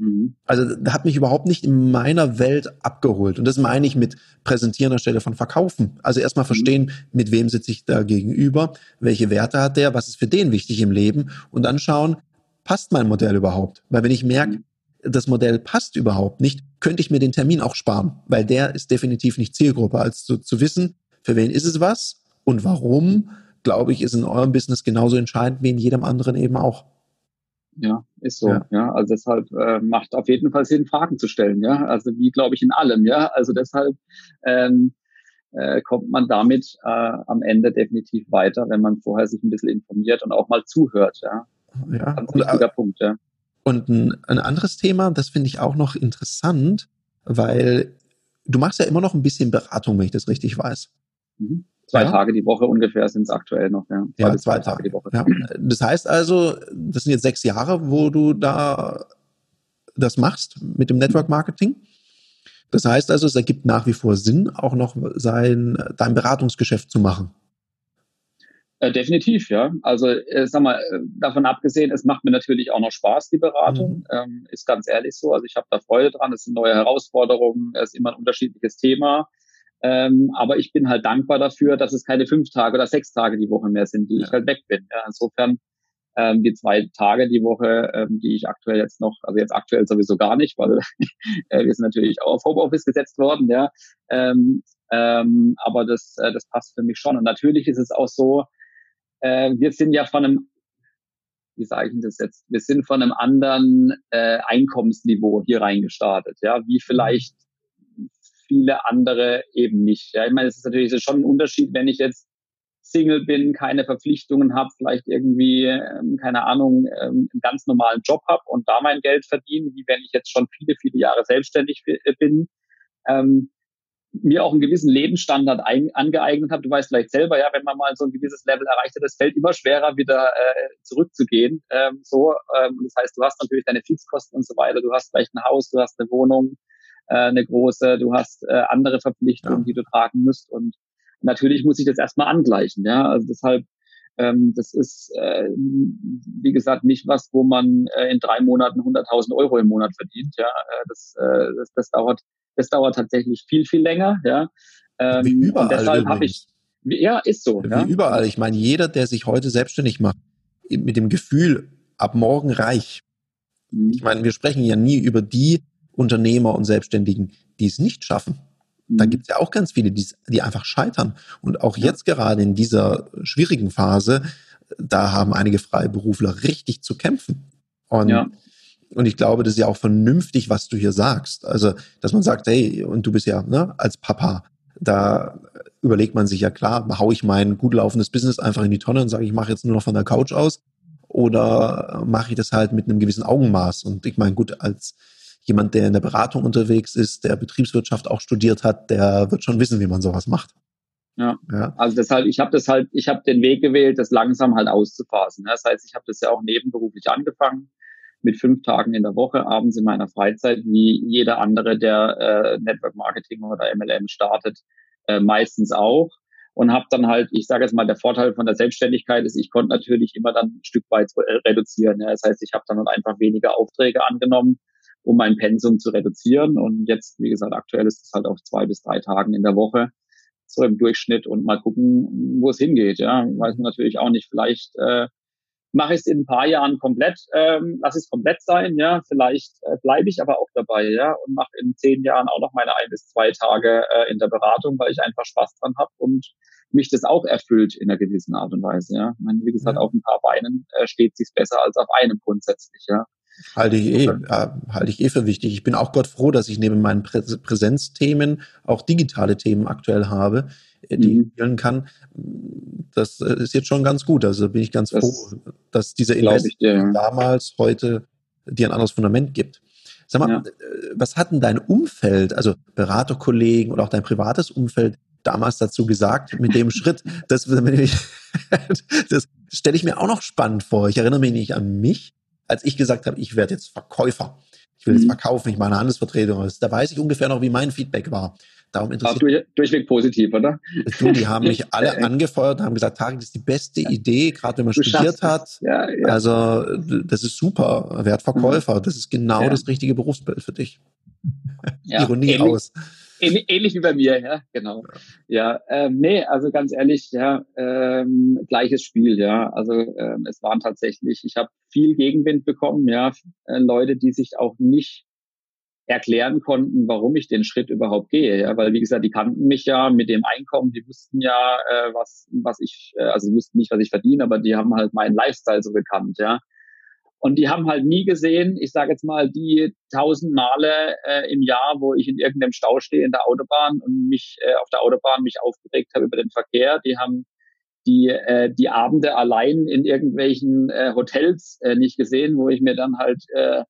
Mhm. Also hat mich überhaupt nicht in meiner Welt abgeholt. Und das meine ich mit Präsentieren anstelle von Verkaufen. Also erstmal mhm. verstehen, mit wem sitze ich da gegenüber, welche Werte hat der, was ist für den wichtig im Leben und dann schauen, passt mein Modell überhaupt? Weil wenn ich merke, mhm. Das Modell passt überhaupt nicht, könnte ich mir den Termin auch sparen, weil der ist definitiv nicht Zielgruppe. Als zu, zu wissen, für wen ist es was und warum, glaube ich, ist in eurem Business genauso entscheidend wie in jedem anderen eben auch. Ja, ist so. Ja, ja also deshalb äh, macht auf jeden Fall Sinn, Fragen zu stellen. Ja, also wie glaube ich in allem. Ja, also deshalb ähm, äh, kommt man damit äh, am Ende definitiv weiter, wenn man vorher sich ein bisschen informiert und auch mal zuhört. Ja, ja. Ganz wichtiger und, Punkt. Ja. Und ein, ein anderes Thema, das finde ich auch noch interessant, weil du machst ja immer noch ein bisschen Beratung, wenn ich das richtig weiß. Mhm. Zwei ja. Tage die Woche ungefähr sind es aktuell noch. Ja, zwei, ja, zwei Tage. Tage die Woche. Ja. Das heißt also, das sind jetzt sechs Jahre, wo du da das machst mit dem Network Marketing. Das heißt also, es ergibt nach wie vor Sinn, auch noch sein, dein Beratungsgeschäft zu machen. Äh, definitiv, ja. Also äh, sag mal, äh, davon abgesehen, es macht mir natürlich auch noch Spaß, die Beratung. Mhm. Ähm, ist ganz ehrlich so. Also ich habe da Freude dran. Es sind neue Herausforderungen, es ist immer ein unterschiedliches Thema. Ähm, aber ich bin halt dankbar dafür, dass es keine fünf Tage oder sechs Tage die Woche mehr sind, die ja. ich halt weg bin. Ja, insofern ähm, die zwei Tage die Woche, ähm, die ich aktuell jetzt noch, also jetzt aktuell sowieso gar nicht, weil äh, wir sind natürlich auch auf Homeoffice gesetzt worden, ja. Ähm, ähm, aber das, äh, das passt für mich schon. Und natürlich ist es auch so, äh, wir sind ja von einem, wie sage ich das jetzt, wir sind von einem anderen äh, Einkommensniveau hier reingestartet, ja, wie vielleicht viele andere eben nicht. Ja, ich meine, es ist natürlich schon ein Unterschied, wenn ich jetzt Single bin, keine Verpflichtungen habe, vielleicht irgendwie, ähm, keine Ahnung, ähm, einen ganz normalen Job habe und da mein Geld verdiene, wie wenn ich jetzt schon viele, viele Jahre selbstständig äh, bin, ähm, mir auch einen gewissen Lebensstandard ein, angeeignet habe. Du weißt vielleicht selber, ja, wenn man mal so ein gewisses Level erreicht hat, es fällt immer schwerer, wieder äh, zurückzugehen. Ähm, so, ähm, das heißt, du hast natürlich deine Fixkosten und so weiter. Du hast vielleicht ein Haus, du hast eine Wohnung, äh, eine große, du hast äh, andere Verpflichtungen, ja. die du tragen musst und natürlich muss ich das erstmal angleichen, ja, also deshalb ähm, das ist, äh, wie gesagt, nicht was, wo man äh, in drei Monaten 100.000 Euro im Monat verdient. Ja, äh, das, äh, das, das dauert, das dauert tatsächlich viel, viel länger. Ja, ähm, wie überall und deshalb habe ich, ja, ist so. Wie ja. überall. Ich meine, jeder, der sich heute selbstständig macht, mit dem Gefühl, ab morgen reich. Mhm. Ich meine, wir sprechen ja nie über die, Unternehmer und Selbstständigen, die es nicht schaffen. Da mhm. gibt es ja auch ganz viele, die, die einfach scheitern. Und auch jetzt gerade in dieser schwierigen Phase, da haben einige Freiberufler richtig zu kämpfen. Und, ja. Und ich glaube, das ist ja auch vernünftig, was du hier sagst. Also, dass man sagt, hey, und du bist ja ne, als Papa, da überlegt man sich ja klar, hau ich mein gut laufendes Business einfach in die Tonne und sage, ich mache jetzt nur noch von der Couch aus oder mache ich das halt mit einem gewissen Augenmaß? Und ich meine, gut, als jemand, der in der Beratung unterwegs ist, der Betriebswirtschaft auch studiert hat, der wird schon wissen, wie man sowas macht. Ja. ja. Also deshalb, ich habe das halt, ich habe den Weg gewählt, das langsam halt auszuphasen. Das heißt, ich habe das ja auch nebenberuflich angefangen mit fünf Tagen in der Woche, abends in meiner Freizeit, wie jeder andere, der äh, Network Marketing oder MLM startet, äh, meistens auch. Und habe dann halt, ich sage jetzt mal, der Vorteil von der Selbstständigkeit ist, ich konnte natürlich immer dann ein Stück weit reduzieren. Ja. Das heißt, ich habe dann halt einfach weniger Aufträge angenommen um mein Pensum zu reduzieren. Und jetzt, wie gesagt, aktuell ist es halt auf zwei bis drei Tagen in der Woche so im Durchschnitt und mal gucken, wo es hingeht. Ja, weiß man natürlich auch nicht. Vielleicht äh, mache ich es in ein paar Jahren komplett, ähm, lass es komplett sein. Ja, vielleicht äh, bleibe ich aber auch dabei. Ja, und mache in zehn Jahren auch noch meine ein bis zwei Tage äh, in der Beratung, weil ich einfach Spaß dran habe und mich das auch erfüllt in einer gewissen Art und Weise. Ja, ich meine, wie gesagt, auf ein paar Beinen äh, steht sich's besser als auf einem grundsätzlich. Ja. Halte ich eh, äh, halte ich eh für wichtig. Ich bin auch Gott froh, dass ich neben meinen Prä Präsenzthemen auch digitale Themen aktuell habe, äh, die mhm. ich spielen kann. Das äh, ist jetzt schon ganz gut. Also bin ich ganz das froh, dass dieser Invest ja. damals heute dir ein anderes Fundament gibt. Sag mal, ja. Äh, was hat denn dein Umfeld, also Beraterkollegen oder auch dein privates Umfeld damals dazu gesagt mit dem Schritt? Das, das stelle ich mir auch noch spannend vor. Ich erinnere mich nicht an mich, als ich gesagt habe, ich werde jetzt Verkäufer. Ich will jetzt mhm. verkaufen, ich mache eine Handelsvertretung. Da weiß ich ungefähr noch, wie mein Feedback war. Darum interessiert durch, durchweg positiv, oder? Du, die haben mich alle angefeuert, haben gesagt, Tarek, das ist die beste Idee, gerade wenn man du studiert hat. Ja, ja. Also das ist super, Wertverkäufer, mhm. das ist genau ja. das richtige Berufsbild für dich. Ja, Ironie ähnlich, aus. Ähnlich, ähnlich, wie bei mir, ja, genau. Ja, ähm, nee, also ganz ehrlich, ja, ähm, gleiches Spiel, ja. Also ähm, es waren tatsächlich, ich habe viel Gegenwind bekommen, ja, äh, Leute, die sich auch nicht erklären konnten, warum ich den Schritt überhaupt gehe. Ja, weil wie gesagt, die kannten mich ja mit dem Einkommen, die wussten ja, äh, was, was ich, äh, also sie wussten nicht, was ich verdiene, aber die haben halt meinen Lifestyle so bekannt, ja. Und die haben halt nie gesehen, ich sage jetzt mal, die tausend Male äh, im Jahr, wo ich in irgendeinem Stau stehe in der Autobahn und mich äh, auf der Autobahn mich aufgeregt habe über den Verkehr, die haben die äh, die Abende allein in irgendwelchen äh, Hotels äh, nicht gesehen, wo ich mir dann halt äh,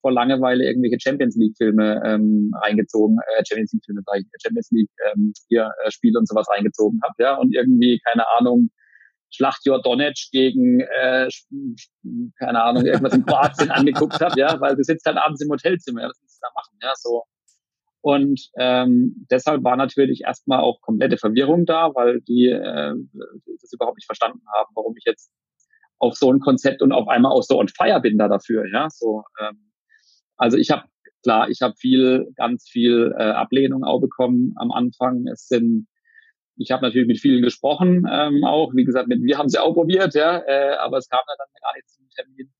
vor Langeweile irgendwelche Champions League Filme ähm, reingezogen, äh, Champions League Filme, sag ich, Champions League ähm, hier äh, Spiele und sowas reingezogen habe, ja, und irgendwie keine Ahnung Schlacht Donetsk gegen äh, keine Ahnung irgendwas in Kroatien angeguckt habe, ja, weil du sitzt dann abends im Hotelzimmer, ja, was willst du da machen, ja, so. Und ähm, deshalb war natürlich erstmal auch komplette Verwirrung da, weil die äh, das überhaupt nicht verstanden haben, warum ich jetzt auf so ein Konzept und auf einmal auch so on fire bin da dafür, ja, so. Ähm, also ich habe, klar, ich habe viel, ganz viel äh, Ablehnung auch bekommen am Anfang. Es sind, ich habe natürlich mit vielen gesprochen, ähm, auch, wie gesagt, mit wir haben sie auch probiert, ja, äh, aber es kam dann gar nicht zum Termin.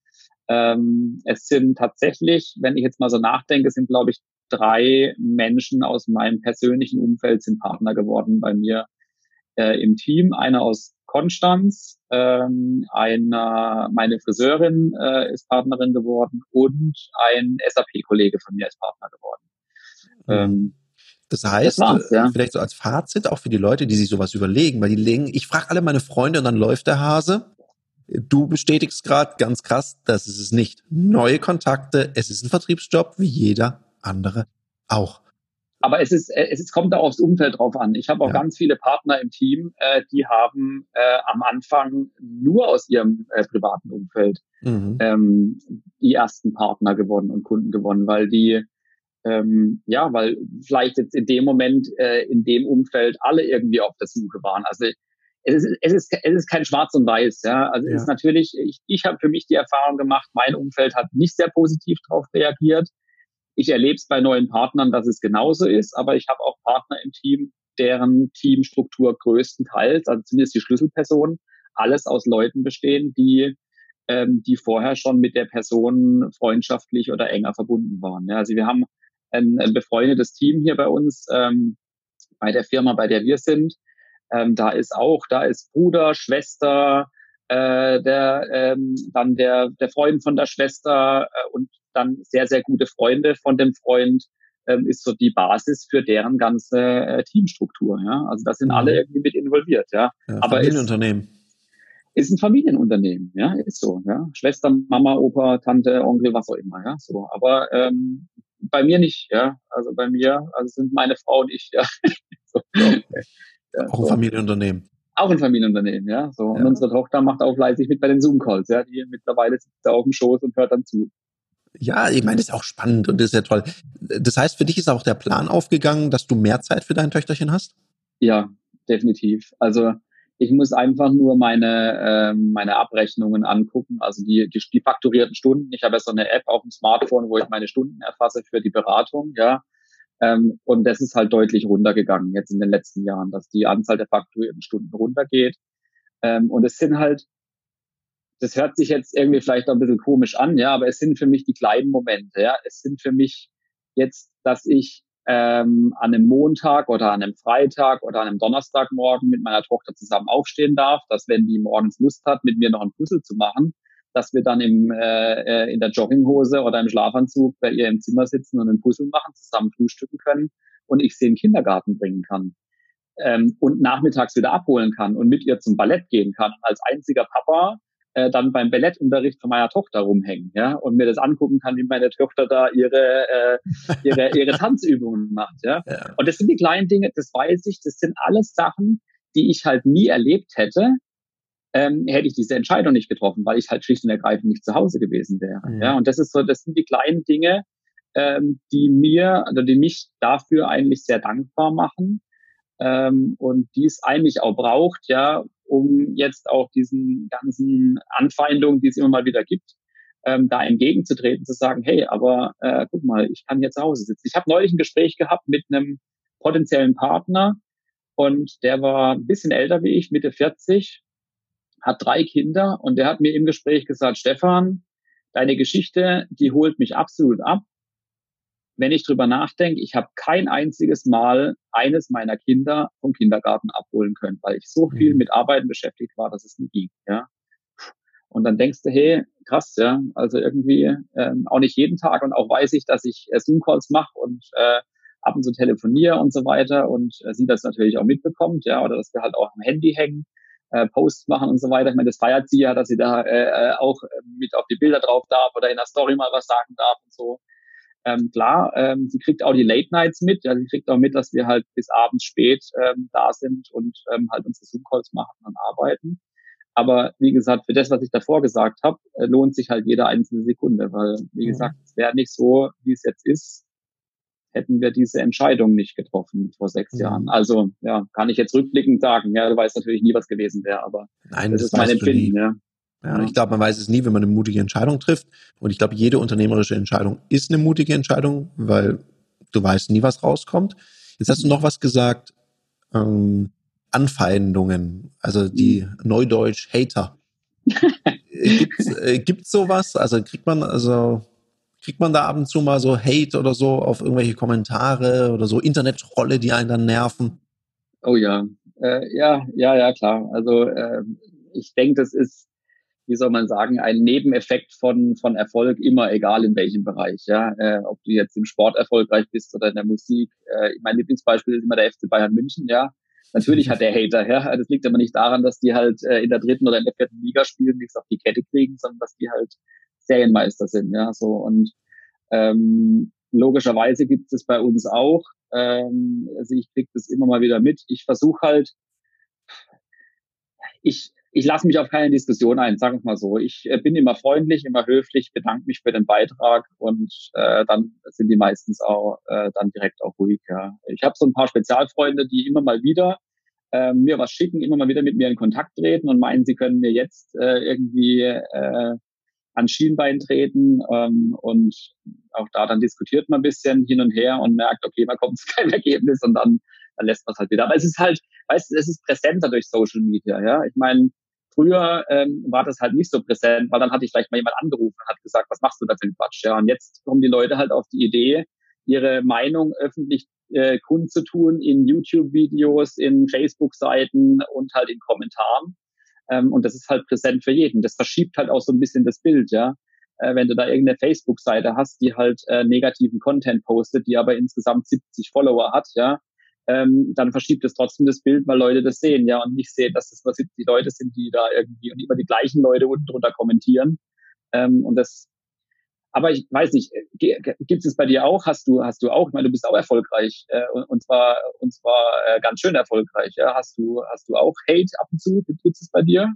Ähm, es sind tatsächlich, wenn ich jetzt mal so nachdenke, sind, glaube ich, drei Menschen aus meinem persönlichen Umfeld sind Partner geworden bei mir äh, im Team. Einer aus Konstanz, ähm, einer, meine Friseurin äh, ist Partnerin geworden und ein SAP-Kollege von mir ist Partner geworden. Mhm. Ähm, das heißt, das ja. vielleicht so als Fazit auch für die Leute, die sich sowas überlegen, weil die legen, ich frage alle meine Freunde und dann läuft der Hase. Du bestätigst gerade ganz krass, das ist es nicht. Neue Kontakte, es ist ein Vertriebsjob wie jeder andere auch. Aber es ist, äh, es ist, kommt da aufs Umfeld drauf an. Ich habe auch ja. ganz viele Partner im Team, äh, die haben äh, am Anfang nur aus ihrem äh, privaten Umfeld mhm. ähm, die ersten Partner gewonnen und Kunden gewonnen, weil die ähm, ja, weil vielleicht jetzt in dem Moment äh, in dem Umfeld alle irgendwie auf der Suche waren. Also es ist, es ist, es ist kein Schwarz und Weiß. Ja, also ja. es ist natürlich. Ich, ich habe für mich die Erfahrung gemacht, mein Umfeld hat nicht sehr positiv darauf reagiert. Ich erlebe es bei neuen Partnern, dass es genauso ist, aber ich habe auch Partner im Team, deren Teamstruktur größtenteils, also zumindest die Schlüsselpersonen, alles aus Leuten bestehen, die ähm, die vorher schon mit der Person freundschaftlich oder enger verbunden waren. Ja, also wir haben ein, ein befreundetes Team hier bei uns ähm, bei der Firma, bei der wir sind. Ähm, da ist auch, da ist Bruder, Schwester, äh, der ähm, dann der der Freund von der Schwester äh, und dann sehr, sehr gute Freunde von dem Freund, ähm, ist so die Basis für deren ganze äh, Teamstruktur. Ja? Also da sind mhm. alle irgendwie mit involviert. Ja, ja Aber Familienunternehmen. Ist, ist ein Familienunternehmen, ja, ist so, ja. Schwester, Mama, Opa, Tante, Onkel, was auch immer, ja, so. Aber ähm, bei mir nicht, ja. Also bei mir, also sind meine Frau und ich, ja. so, okay. ja auch ein Familienunternehmen. Auch ein Familienunternehmen, ja. So. Und unsere Tochter macht auch fleißig mit bei den Zoom-Calls, ja. Die mittlerweile sitzt da auf dem Schoß und hört dann zu. Ja, ich meine, das ist auch spannend und das ist ja toll. Das heißt, für dich ist auch der Plan aufgegangen, dass du mehr Zeit für dein Töchterchen hast? Ja, definitiv. Also ich muss einfach nur meine, ähm, meine Abrechnungen angucken, also die, die, die fakturierten Stunden. Ich habe ja so eine App auf dem Smartphone, wo ich meine Stunden erfasse für die Beratung, ja. Ähm, und das ist halt deutlich runtergegangen jetzt in den letzten Jahren, dass die Anzahl der fakturierten Stunden runtergeht. Ähm, und es sind halt das hört sich jetzt irgendwie vielleicht ein bisschen komisch an, ja, aber es sind für mich die kleinen Momente, ja. Es sind für mich jetzt, dass ich ähm, an einem Montag oder an einem Freitag oder an einem Donnerstagmorgen mit meiner Tochter zusammen aufstehen darf, dass wenn die morgens Lust hat, mit mir noch ein Puzzle zu machen, dass wir dann im, äh, äh in der Jogginghose oder im Schlafanzug bei ihr im Zimmer sitzen und ein Puzzle machen, zusammen frühstücken können und ich sie in den Kindergarten bringen kann. Ähm, und nachmittags wieder abholen kann und mit ihr zum Ballett gehen kann. Als einziger Papa äh, dann beim Ballettunterricht von meiner Tochter rumhängen, ja, und mir das angucken kann, wie meine Tochter da ihre äh, ihre ihre Tanzübungen macht, ja? ja. Und das sind die kleinen Dinge, das weiß ich, das sind alles Sachen, die ich halt nie erlebt hätte, ähm, hätte ich diese Entscheidung nicht getroffen, weil ich halt schlicht und ergreifend nicht zu Hause gewesen wäre. Mhm. Ja, und das ist so, das sind die kleinen Dinge, ähm, die mir, also die mich dafür eigentlich sehr dankbar machen ähm, und die es eigentlich auch braucht, ja, um jetzt auch diesen ganzen Anfeindungen, die es immer mal wieder gibt, ähm, da entgegenzutreten, zu sagen, hey, aber äh, guck mal, ich kann hier zu Hause sitzen. Ich habe neulich ein Gespräch gehabt mit einem potenziellen Partner und der war ein bisschen älter wie ich, Mitte 40, hat drei Kinder und der hat mir im Gespräch gesagt, Stefan, deine Geschichte, die holt mich absolut ab wenn ich drüber nachdenke, ich habe kein einziges Mal eines meiner Kinder vom Kindergarten abholen können, weil ich so viel mhm. mit Arbeiten beschäftigt war, dass es nie ging. Ja. Und dann denkst du, hey, krass, ja, also irgendwie ähm, auch nicht jeden Tag und auch weiß ich, dass ich äh, Zoom-Calls mache und äh, ab und zu telefoniere und so weiter und äh, sie das natürlich auch mitbekommt, ja, oder dass wir halt auch am Handy hängen, äh, Posts machen und so weiter. Ich meine, das feiert sie ja, dass sie da äh, äh auch äh, mit auf die Bilder drauf darf oder in der Story mal was sagen darf und so. Ähm, klar, ähm, sie kriegt auch die Late Nights mit, ja, sie kriegt auch mit, dass wir halt bis abends spät ähm, da sind und ähm, halt unsere Zoom-Calls machen und arbeiten. Aber wie gesagt, für das, was ich davor gesagt habe, äh, lohnt sich halt jede einzelne Sekunde, weil, wie mhm. gesagt, es wäre nicht so, wie es jetzt ist, hätten wir diese Entscheidung nicht getroffen vor sechs mhm. Jahren. Also, ja, kann ich jetzt rückblickend sagen. Ja, du weißt natürlich nie, was gewesen wäre, aber Nein, das, das ist mein Empfinden, ja. Ja, ich glaube, man weiß es nie, wenn man eine mutige Entscheidung trifft. Und ich glaube, jede unternehmerische Entscheidung ist eine mutige Entscheidung, weil du weißt nie, was rauskommt. Jetzt hast du noch was gesagt, ähm, Anfeindungen, also die mhm. Neudeutsch Hater. gibt's, äh, gibt's sowas? Also kriegt man, also kriegt man da ab und zu mal so Hate oder so auf irgendwelche Kommentare oder so Internetrolle, die einen dann nerven? Oh ja, äh, ja, ja, ja, klar. Also äh, ich denke, das ist wie soll man sagen, ein Nebeneffekt von, von Erfolg, immer egal in welchem Bereich. Ja, äh, ob du jetzt im Sport erfolgreich bist oder in der Musik. Äh, mein Lieblingsbeispiel ist immer der FC Bayern München, ja. Natürlich hat der Hater, ja. Das liegt aber nicht daran, dass die halt äh, in der dritten oder in der vierten Liga spielen, nichts auf die Kette kriegen, sondern dass die halt Serienmeister sind, ja. So und ähm, logischerweise gibt es bei uns auch. Ähm, also ich krieg das immer mal wieder mit. Ich versuche halt, ich ich lasse mich auf keine Diskussion ein, sagen wir mal so. Ich äh, bin immer freundlich, immer höflich, bedanke mich für den Beitrag und äh, dann sind die meistens auch äh, dann direkt auch ruhig. Ja. Ich habe so ein paar Spezialfreunde, die immer mal wieder äh, mir was schicken, immer mal wieder mit mir in Kontakt treten und meinen, sie können mir jetzt äh, irgendwie äh, an Schienbein treten ähm, und auch da dann diskutiert man ein bisschen hin und her und merkt, okay, man kommt zu keinem Ergebnis und dann, dann lässt man es halt wieder. Aber es ist halt, weißt du, es ist präsenter durch Social Media, ja. Ich meine, Früher ähm, war das halt nicht so präsent, weil dann hatte ich vielleicht mal jemand angerufen und hat gesagt, was machst du da für einen Quatsch? Ja, und jetzt kommen die Leute halt auf die Idee, ihre Meinung öffentlich äh, kundzutun in YouTube-Videos, in Facebook-Seiten und halt in Kommentaren. Ähm, und das ist halt präsent für jeden. Das verschiebt halt auch so ein bisschen das Bild, ja. Äh, wenn du da irgendeine Facebook-Seite hast, die halt äh, negativen Content postet, die aber insgesamt 70 Follower hat, ja, ähm, dann verschiebt es trotzdem das Bild, weil Leute das sehen, ja, und nicht sehen, dass das nur 70 Leute sind, die da irgendwie und immer die gleichen Leute unten drunter kommentieren. Ähm, und das, aber ich weiß nicht, gibt es bei dir auch? Hast du, hast du auch? Ich meine, du bist auch erfolgreich äh, und, und zwar und zwar äh, ganz schön erfolgreich. Ja, hast du, hast du auch Hate ab und zu? Gibt es bei dir?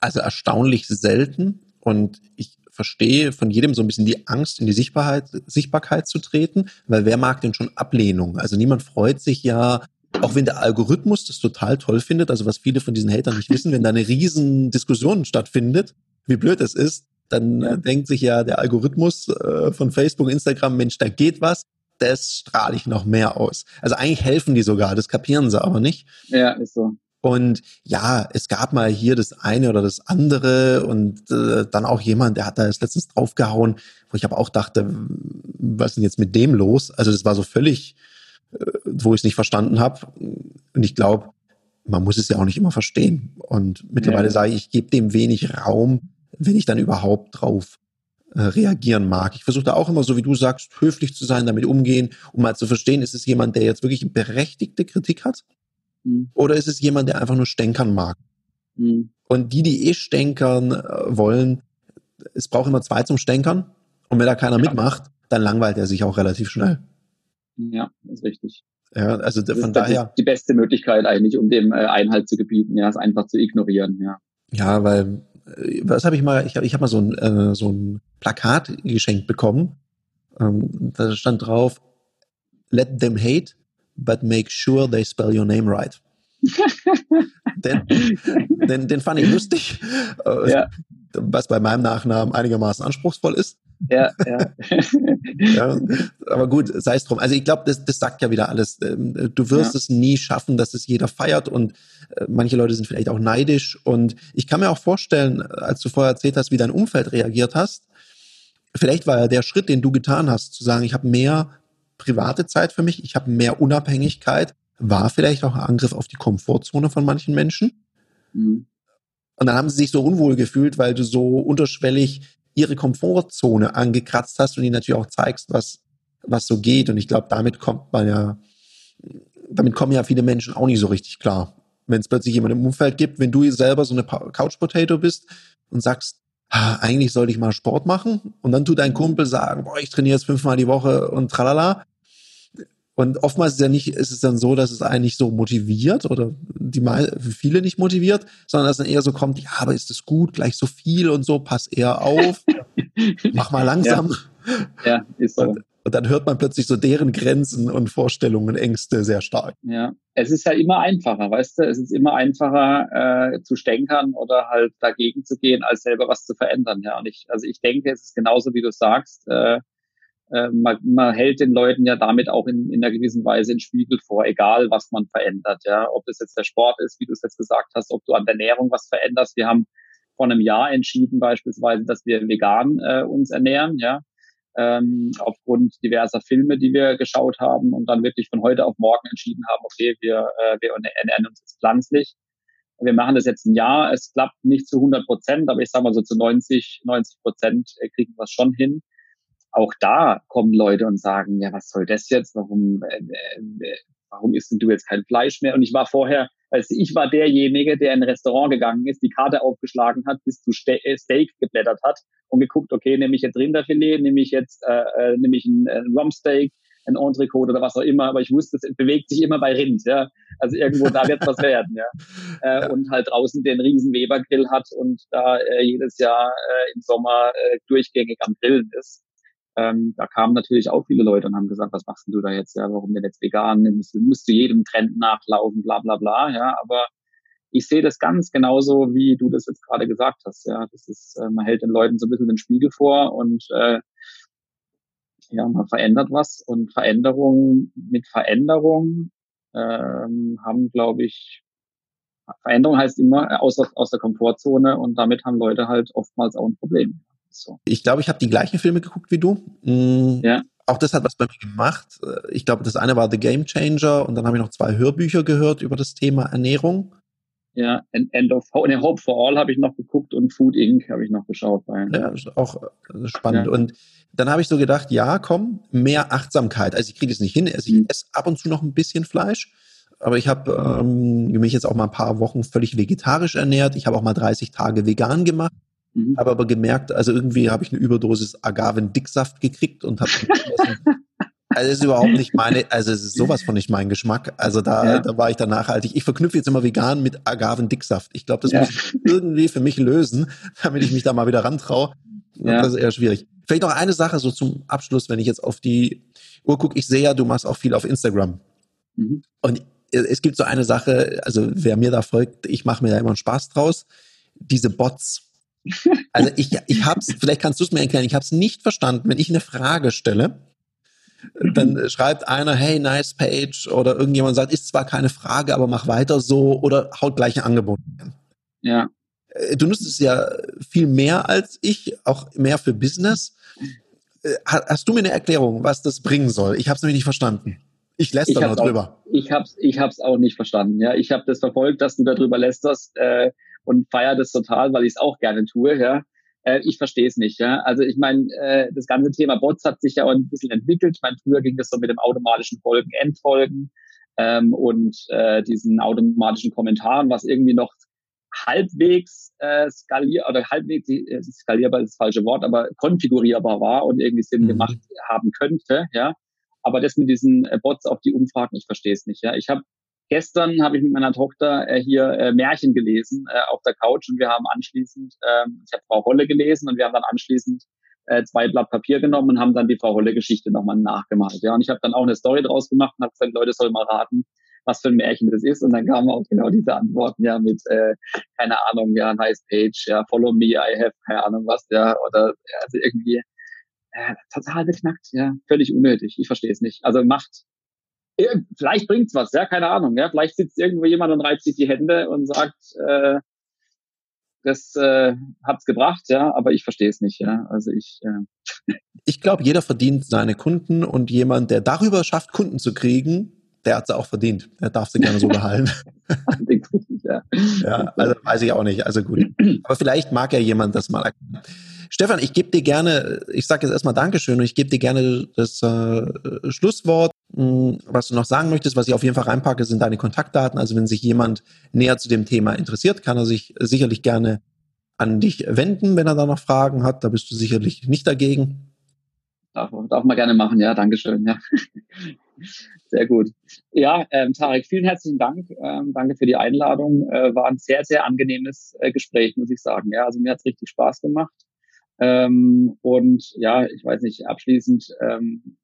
Also erstaunlich selten. Und ich verstehe von jedem so ein bisschen die Angst, in die Sichtbarkeit, Sichtbarkeit zu treten, weil wer mag denn schon Ablehnung? Also niemand freut sich ja, auch wenn der Algorithmus das total toll findet, also was viele von diesen Hatern nicht wissen, wenn da eine riesen Diskussion stattfindet, wie blöd es ist, dann äh, denkt sich ja der Algorithmus äh, von Facebook, Instagram, Mensch, da geht was, das strahle ich noch mehr aus. Also eigentlich helfen die sogar, das kapieren sie aber nicht. Ja, ist so. Und ja, es gab mal hier das eine oder das andere und äh, dann auch jemand, der hat da jetzt letztens draufgehauen, wo ich aber auch dachte, was ist denn jetzt mit dem los? Also das war so völlig, äh, wo ich es nicht verstanden habe. Und ich glaube, man muss es ja auch nicht immer verstehen. Und mittlerweile ja. sage ich, ich gebe dem wenig Raum, wenn ich dann überhaupt drauf äh, reagieren mag. Ich versuche da auch immer, so wie du sagst, höflich zu sein, damit umgehen, um mal zu verstehen, ist es jemand, der jetzt wirklich berechtigte Kritik hat? Mhm. Oder ist es jemand, der einfach nur stänkern mag? Mhm. Und die, die eh stänkern äh, wollen, es braucht immer zwei zum Stänkern. Und wenn da keiner ja. mitmacht, dann langweilt er sich auch relativ schnell. Ja, ist richtig. Ja, also das von daher. die beste Möglichkeit eigentlich, um dem äh, Einhalt zu gebieten, ja, es einfach zu ignorieren, ja. Ja, weil, äh, was habe ich mal, ich habe ich hab mal so ein, äh, so ein Plakat geschenkt bekommen. Ähm, da stand drauf, let them hate, but make sure they spell your name right. den, den, den fand ich lustig, äh, ja. was bei meinem Nachnamen einigermaßen anspruchsvoll ist. Ja, ja. ja aber gut, sei es drum. Also ich glaube, das, das sagt ja wieder alles. Ähm, du wirst ja. es nie schaffen, dass es jeder feiert und äh, manche Leute sind vielleicht auch neidisch. Und ich kann mir auch vorstellen, als du vorher erzählt hast, wie dein Umfeld reagiert hast, vielleicht war ja der Schritt, den du getan hast, zu sagen, ich habe mehr private Zeit für mich, ich habe mehr Unabhängigkeit, war vielleicht auch ein Angriff auf die Komfortzone von manchen Menschen. Mhm. Und dann haben sie sich so unwohl gefühlt, weil du so unterschwellig ihre Komfortzone angekratzt hast und ihnen natürlich auch zeigst, was, was so geht. Und ich glaube, damit kommt man ja, damit kommen ja viele Menschen auch nicht so richtig klar. Wenn es plötzlich jemand im Umfeld gibt, wenn du selber so eine Couch Potato bist und sagst, eigentlich sollte ich mal Sport machen und dann tut dein Kumpel sagen, boah, ich trainiere jetzt fünfmal die Woche und tralala, und oftmals ist ja nicht, ist es dann so, dass es eigentlich so motiviert oder die mal viele nicht motiviert, sondern dass dann eher so kommt, ja, aber ist es gut, gleich so viel und so, pass eher auf, mach mal langsam. Ja, ja ist so. Und, und dann hört man plötzlich so deren Grenzen und Vorstellungen, Ängste sehr stark. Ja, es ist ja immer einfacher, weißt du, es ist immer einfacher äh, zu stänkern oder halt dagegen zu gehen, als selber was zu verändern. Ja, und ich, also ich denke, es ist genauso, wie du sagst. Äh, äh, man, man hält den Leuten ja damit auch in, in einer gewissen Weise den Spiegel vor, egal was man verändert, ja. Ob das jetzt der Sport ist, wie du es jetzt gesagt hast, ob du an der Ernährung was veränderst. Wir haben vor einem Jahr entschieden beispielsweise, dass wir vegan äh, uns ernähren, ja. Ähm, aufgrund diverser Filme, die wir geschaut haben und dann wirklich von heute auf morgen entschieden haben, okay, wir, äh, wir ernähren uns jetzt pflanzlich. Wir machen das jetzt ein Jahr. Es klappt nicht zu 100 Prozent, aber ich sage mal so zu 90, 90 Prozent äh, kriegen wir es schon hin auch da kommen Leute und sagen, ja, was soll das jetzt? Warum, äh, äh, warum isst du jetzt kein Fleisch mehr? Und ich war vorher, also ich war derjenige, der in ein Restaurant gegangen ist, die Karte aufgeschlagen hat, bis zu Ste äh, Steak geblättert hat und geguckt, okay, nehme ich jetzt Rinderfilet, nehme ich jetzt, äh, äh nehme ich ein, ein Rumpsteak, ein Entrecote oder was auch immer, aber ich wusste, es bewegt sich immer bei Rind, ja. Also irgendwo da wird was werden, ja. Äh, ja. Und halt draußen den riesen Weber-Grill hat und da äh, jedes Jahr äh, im Sommer äh, durchgängig am Grillen ist ähm, da kamen natürlich auch viele Leute und haben gesagt, was machst du da jetzt? Ja, warum denn jetzt vegan? Musst, musst du jedem Trend nachlaufen, bla bla bla. Ja, aber ich sehe das ganz genauso, wie du das jetzt gerade gesagt hast. Ja, das ist, äh, man hält den Leuten so ein bisschen den Spiegel vor und äh, ja, man verändert was und Veränderungen mit Veränderung ähm, haben, glaube ich, Veränderung heißt immer aus, aus der Komfortzone und damit haben Leute halt oftmals auch ein Problem. So. Ich glaube, ich habe die gleichen Filme geguckt wie du. Mhm. Ja. Auch das hat was bei mir gemacht. Ich glaube, das eine war The Game Changer und dann habe ich noch zwei Hörbücher gehört über das Thema Ernährung. Ja, End of Hope, ne, Hope for All habe ich noch geguckt und Food Inc. habe ich noch geschaut. Ja, auch äh, spannend. Ja. Und dann habe ich so gedacht, ja, komm, mehr Achtsamkeit. Also ich kriege es nicht hin. Also ich mhm. esse ab und zu noch ein bisschen Fleisch, aber ich habe ähm, mich jetzt auch mal ein paar Wochen völlig vegetarisch ernährt. Ich habe auch mal 30 Tage vegan gemacht. Mhm. Habe aber gemerkt, also irgendwie habe ich eine Überdosis Agaven-Dicksaft gekriegt und habe Also es ist überhaupt nicht meine, also es ist sowas von nicht mein Geschmack. Also da, ja. da war ich dann nachhaltig. Ich verknüpfe jetzt immer vegan mit Agaven-Dicksaft. Ich glaube, das ja. muss ich irgendwie für mich lösen, damit ich mich da mal wieder rantraue. Ja. Das ist eher schwierig. Vielleicht noch eine Sache so zum Abschluss, wenn ich jetzt auf die Uhr gucke. Ich sehe ja, du machst auch viel auf Instagram. Mhm. Und es gibt so eine Sache, also wer mir da folgt, ich mache mir da immer einen Spaß draus. Diese Bots also ich, ich habe es, vielleicht kannst du es mir erklären, ich habe es nicht verstanden, wenn ich eine Frage stelle, dann schreibt einer, hey, nice page, oder irgendjemand sagt, ist zwar keine Frage, aber mach weiter so, oder haut gleich ein Angebot an. Ja. Äh, du nutzt es ja viel mehr als ich, auch mehr für Business. Äh, hast du mir eine Erklärung, was das bringen soll? Ich habe es nämlich nicht verstanden. Ich lästere nur drüber. Auch, ich habe es ich hab's auch nicht verstanden. Ja, Ich habe das verfolgt, dass du darüber lästerst. Äh, und feiere das total, weil ich es auch gerne tue, ja. Äh, ich verstehe es nicht, ja. Also ich meine, äh, das ganze Thema Bots hat sich ja auch ein bisschen entwickelt. Ich meine, früher ging das so mit dem automatischen Folgen, Endfolgen ähm, und äh, diesen automatischen Kommentaren, was irgendwie noch halbwegs äh, skalier oder halbwegs äh, skalierbar ist das falsche Wort, aber konfigurierbar war und irgendwie Sinn mhm. gemacht haben könnte, ja. Aber das mit diesen äh, Bots auf die Umfragen, ich verstehe es nicht. Ja, ich habe gestern habe ich mit meiner Tochter äh, hier äh, Märchen gelesen äh, auf der Couch und wir haben anschließend, äh, ich habe Frau Holle gelesen und wir haben dann anschließend äh, zwei Blatt Papier genommen und haben dann die Frau Holle Geschichte nochmal nachgemalt. Ja, und ich habe dann auch eine Story draus gemacht und habe gesagt, Leute sollen mal raten, was für ein Märchen das ist. Und dann kamen auch genau diese Antworten, ja, mit, äh, keine Ahnung, ja, nice page, ja, follow me, I have, keine Ahnung was, ja, oder also irgendwie äh, total beknackt, ja, völlig unnötig. Ich verstehe es nicht. Also macht, vielleicht bringt's was, ja, keine Ahnung, ja, vielleicht sitzt irgendwo jemand und reibt sich die Hände und sagt, äh, das äh, hat's gebracht, ja, aber ich verstehe es nicht, ja. Also ich. Äh ich glaube, jeder verdient seine Kunden und jemand, der darüber schafft, Kunden zu kriegen, der hat sie auch verdient. Er darf sie gerne so behalten. ja. ja, also weiß ich auch nicht. Also gut. Aber vielleicht mag ja jemand das mal erkennen. Stefan, ich gebe dir gerne, ich sage jetzt erstmal Dankeschön und ich gebe dir gerne das äh, Schlusswort. Hm, was du noch sagen möchtest, was ich auf jeden Fall reinpacke, sind deine Kontaktdaten. Also wenn sich jemand näher zu dem Thema interessiert, kann er sich sicherlich gerne an dich wenden, wenn er da noch Fragen hat. Da bist du sicherlich nicht dagegen. Darf, darf man gerne machen, ja, Dankeschön. Ja. Sehr gut. Ja, ähm, Tarek, vielen herzlichen Dank. Ähm, danke für die Einladung. Äh, war ein sehr, sehr angenehmes äh, Gespräch, muss ich sagen. Ja, also mir hat's richtig Spaß gemacht. Ähm, und ja, ich weiß nicht, abschließend, ähm,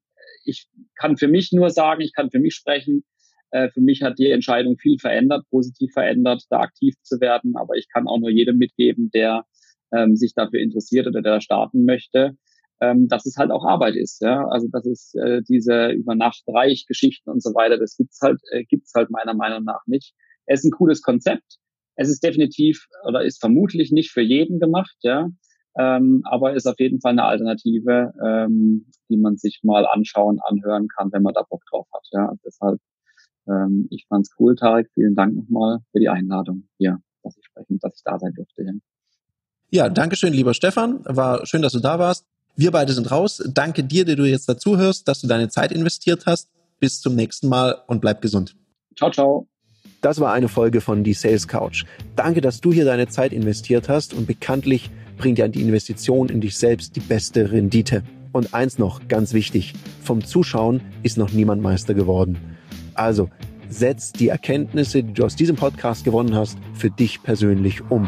ich kann für mich nur sagen, ich kann für mich sprechen. Äh, für mich hat die Entscheidung viel verändert, positiv verändert, da aktiv zu werden. Aber ich kann auch nur jedem mitgeben, der ähm, sich dafür interessiert oder der starten möchte ähm, dass es halt auch Arbeit ist. Ja? Also dass es äh, diese über Nacht reich Geschichten und so weiter, das gibt's halt, äh, gibt's halt meiner Meinung nach nicht. Es ist ein cooles Konzept. Es ist definitiv oder ist vermutlich nicht für jeden gemacht, ja. Ähm, aber ist auf jeden Fall eine Alternative, ähm, die man sich mal anschauen, anhören kann, wenn man da Bock drauf hat. Ja, deshalb, ähm, ich fand's cool, Tarek. Vielen Dank nochmal für die Einladung hier, dass ich sprechen, dass ich da sein durfte. Ja. Ja, danke schön, lieber Stefan. War schön, dass du da warst. Wir beide sind raus. Danke dir, der du jetzt dazuhörst, dass du deine Zeit investiert hast. Bis zum nächsten Mal und bleib gesund. Ciao, ciao. Das war eine Folge von Die Sales Couch. Danke, dass du hier deine Zeit investiert hast und bekanntlich bringt ja die Investition in dich selbst die beste Rendite. Und eins noch, ganz wichtig, vom Zuschauen ist noch niemand Meister geworden. Also, setz die Erkenntnisse, die du aus diesem Podcast gewonnen hast, für dich persönlich um.